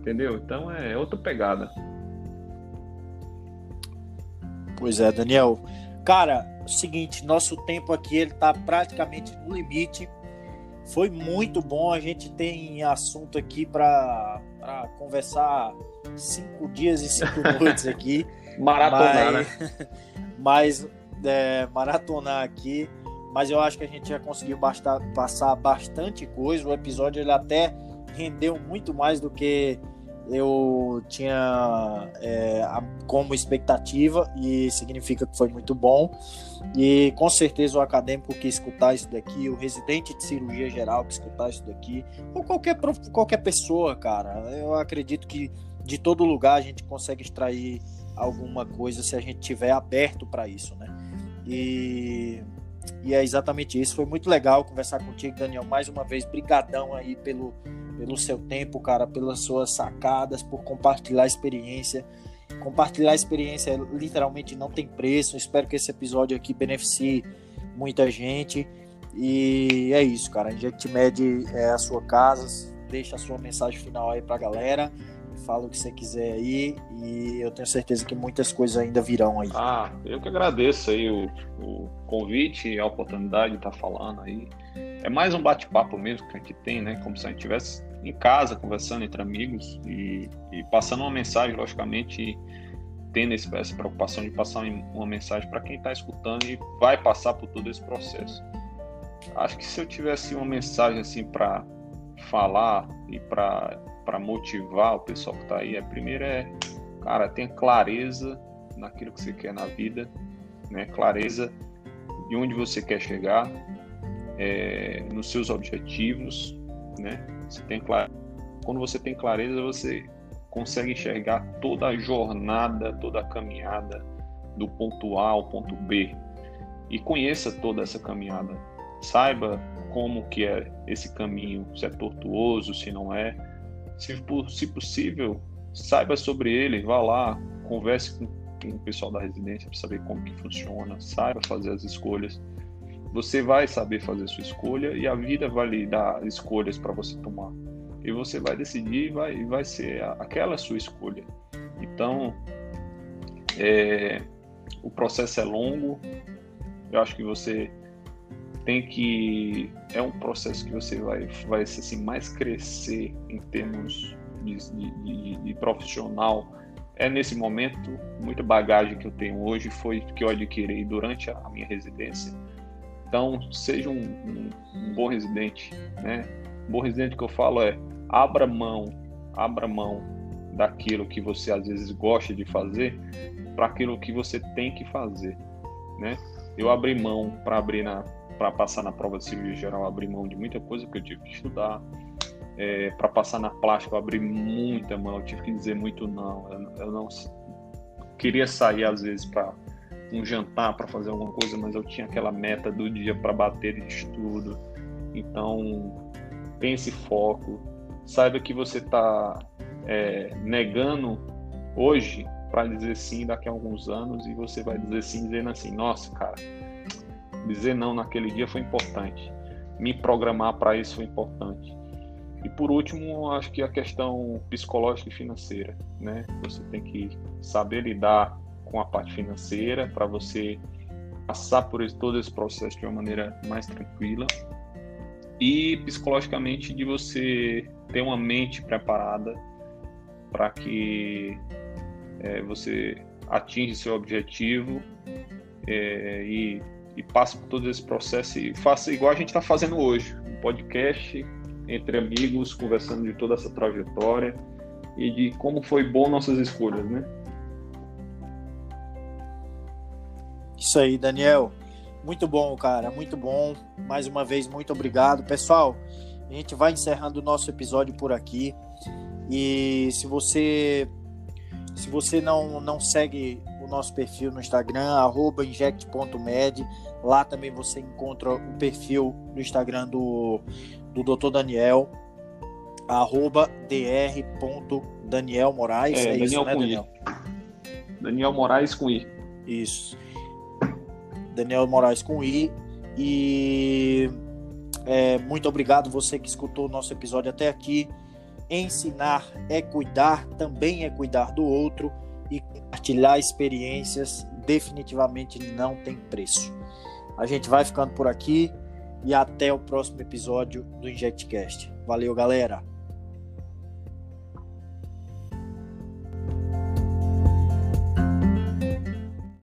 Entendeu? Então é outra pegada. Pois é, Daniel. Cara, é o seguinte, nosso tempo aqui ele tá praticamente no limite. Foi muito bom, a gente tem assunto aqui para conversar cinco dias e cinco [LAUGHS] noites aqui. Maratonar, mas, né? [LAUGHS] Mas é, maratonar aqui, mas eu acho que a gente já conseguiu bastar, passar bastante coisa. O episódio ele até rendeu muito mais do que eu tinha é, como expectativa e significa que foi muito bom. E com certeza o acadêmico que escutar isso daqui, o residente de cirurgia geral que escutar isso daqui, ou qualquer, qualquer pessoa, cara, eu acredito que de todo lugar a gente consegue extrair alguma coisa se a gente tiver aberto para isso, né? E, e é exatamente isso. Foi muito legal conversar contigo, Daniel. Mais uma vez, brigadão aí pelo, pelo seu tempo, cara, pelas suas sacadas, por compartilhar a experiência. Compartilhar a experiência literalmente não tem preço. Espero que esse episódio aqui beneficie muita gente. E é isso, cara. Inject Med é a sua casa. Deixa a sua mensagem final aí pra galera fala o que você quiser aí e eu tenho certeza que muitas coisas ainda virão aí. Ah, eu que agradeço aí o, o convite e a oportunidade de estar falando aí. É mais um bate-papo mesmo que a gente tem, né? Como se a gente estivesse em casa, conversando entre amigos e, e passando uma mensagem, logicamente, tendo essa preocupação de passar uma mensagem para quem está escutando e vai passar por todo esse processo. Acho que se eu tivesse uma mensagem assim para falar e para para motivar o pessoal que está aí, a primeira é, cara, tenha clareza naquilo que você quer na vida, né? Clareza de onde você quer chegar, é, nos seus objetivos, né? Você tem clar... Quando você tem clareza, você consegue enxergar toda a jornada, toda a caminhada do ponto A ao ponto B e conheça toda essa caminhada. Saiba como que é esse caminho, se é tortuoso, se não é, se, se possível, saiba sobre ele, vá lá, converse com, com o pessoal da residência para saber como que funciona, saiba fazer as escolhas. Você vai saber fazer sua escolha e a vida vai lhe dar escolhas para você tomar. E você vai decidir e vai, vai ser aquela sua escolha. Então, é, o processo é longo. Eu acho que você tem que é um processo que você vai vai assim mais crescer em termos de, de, de, profissional é nesse momento, muita bagagem que eu tenho hoje foi que eu adquiri durante a minha residência. Então, seja um, um, um bom residente, né? Um bom residente que eu falo é abra mão, abra mão daquilo que você às vezes gosta de fazer para aquilo que você tem que fazer, né? Eu abri mão para abrir na para passar na prova de cirurgia geral, abri mão de muita coisa que eu tive que estudar. É, para passar na plástica, eu abri muita mão, eu tive que dizer muito não. Eu, eu não queria sair às vezes para um jantar, para fazer alguma coisa, mas eu tinha aquela meta do dia para bater de estudo. Então, esse foco. Saiba que você está é, negando hoje para dizer sim daqui a alguns anos e você vai dizer sim dizendo assim: nossa, cara, dizer não naquele dia foi importante. Me programar para isso foi importante. E por último, acho que a questão psicológica e financeira, né? Você tem que saber lidar com a parte financeira para você passar por todo esse processo de uma maneira mais tranquila e psicologicamente de você ter uma mente preparada para que é, você atinja seu objetivo é, e, e passe por todo esse processo e faça igual a gente está fazendo hoje, um podcast entre amigos, conversando de toda essa trajetória e de como foi bom nossas escolhas, né? Isso aí, Daniel. Muito bom, cara, muito bom. Mais uma vez, muito obrigado. Pessoal, a gente vai encerrando o nosso episódio por aqui. E se você se você não, não segue o nosso perfil no Instagram, inject.med, lá também você encontra o perfil no Instagram do, do Dr. Daniel, arroba dr.danielmoraes. É, é Daniel isso, né, Daniel? I. Daniel Moraes com I. Isso. Daniel Moraes com I. E é, muito obrigado você que escutou o nosso episódio até aqui. Ensinar é cuidar, também é cuidar do outro e compartilhar experiências definitivamente não tem preço. A gente vai ficando por aqui e até o próximo episódio do InjectCast. Valeu, galera!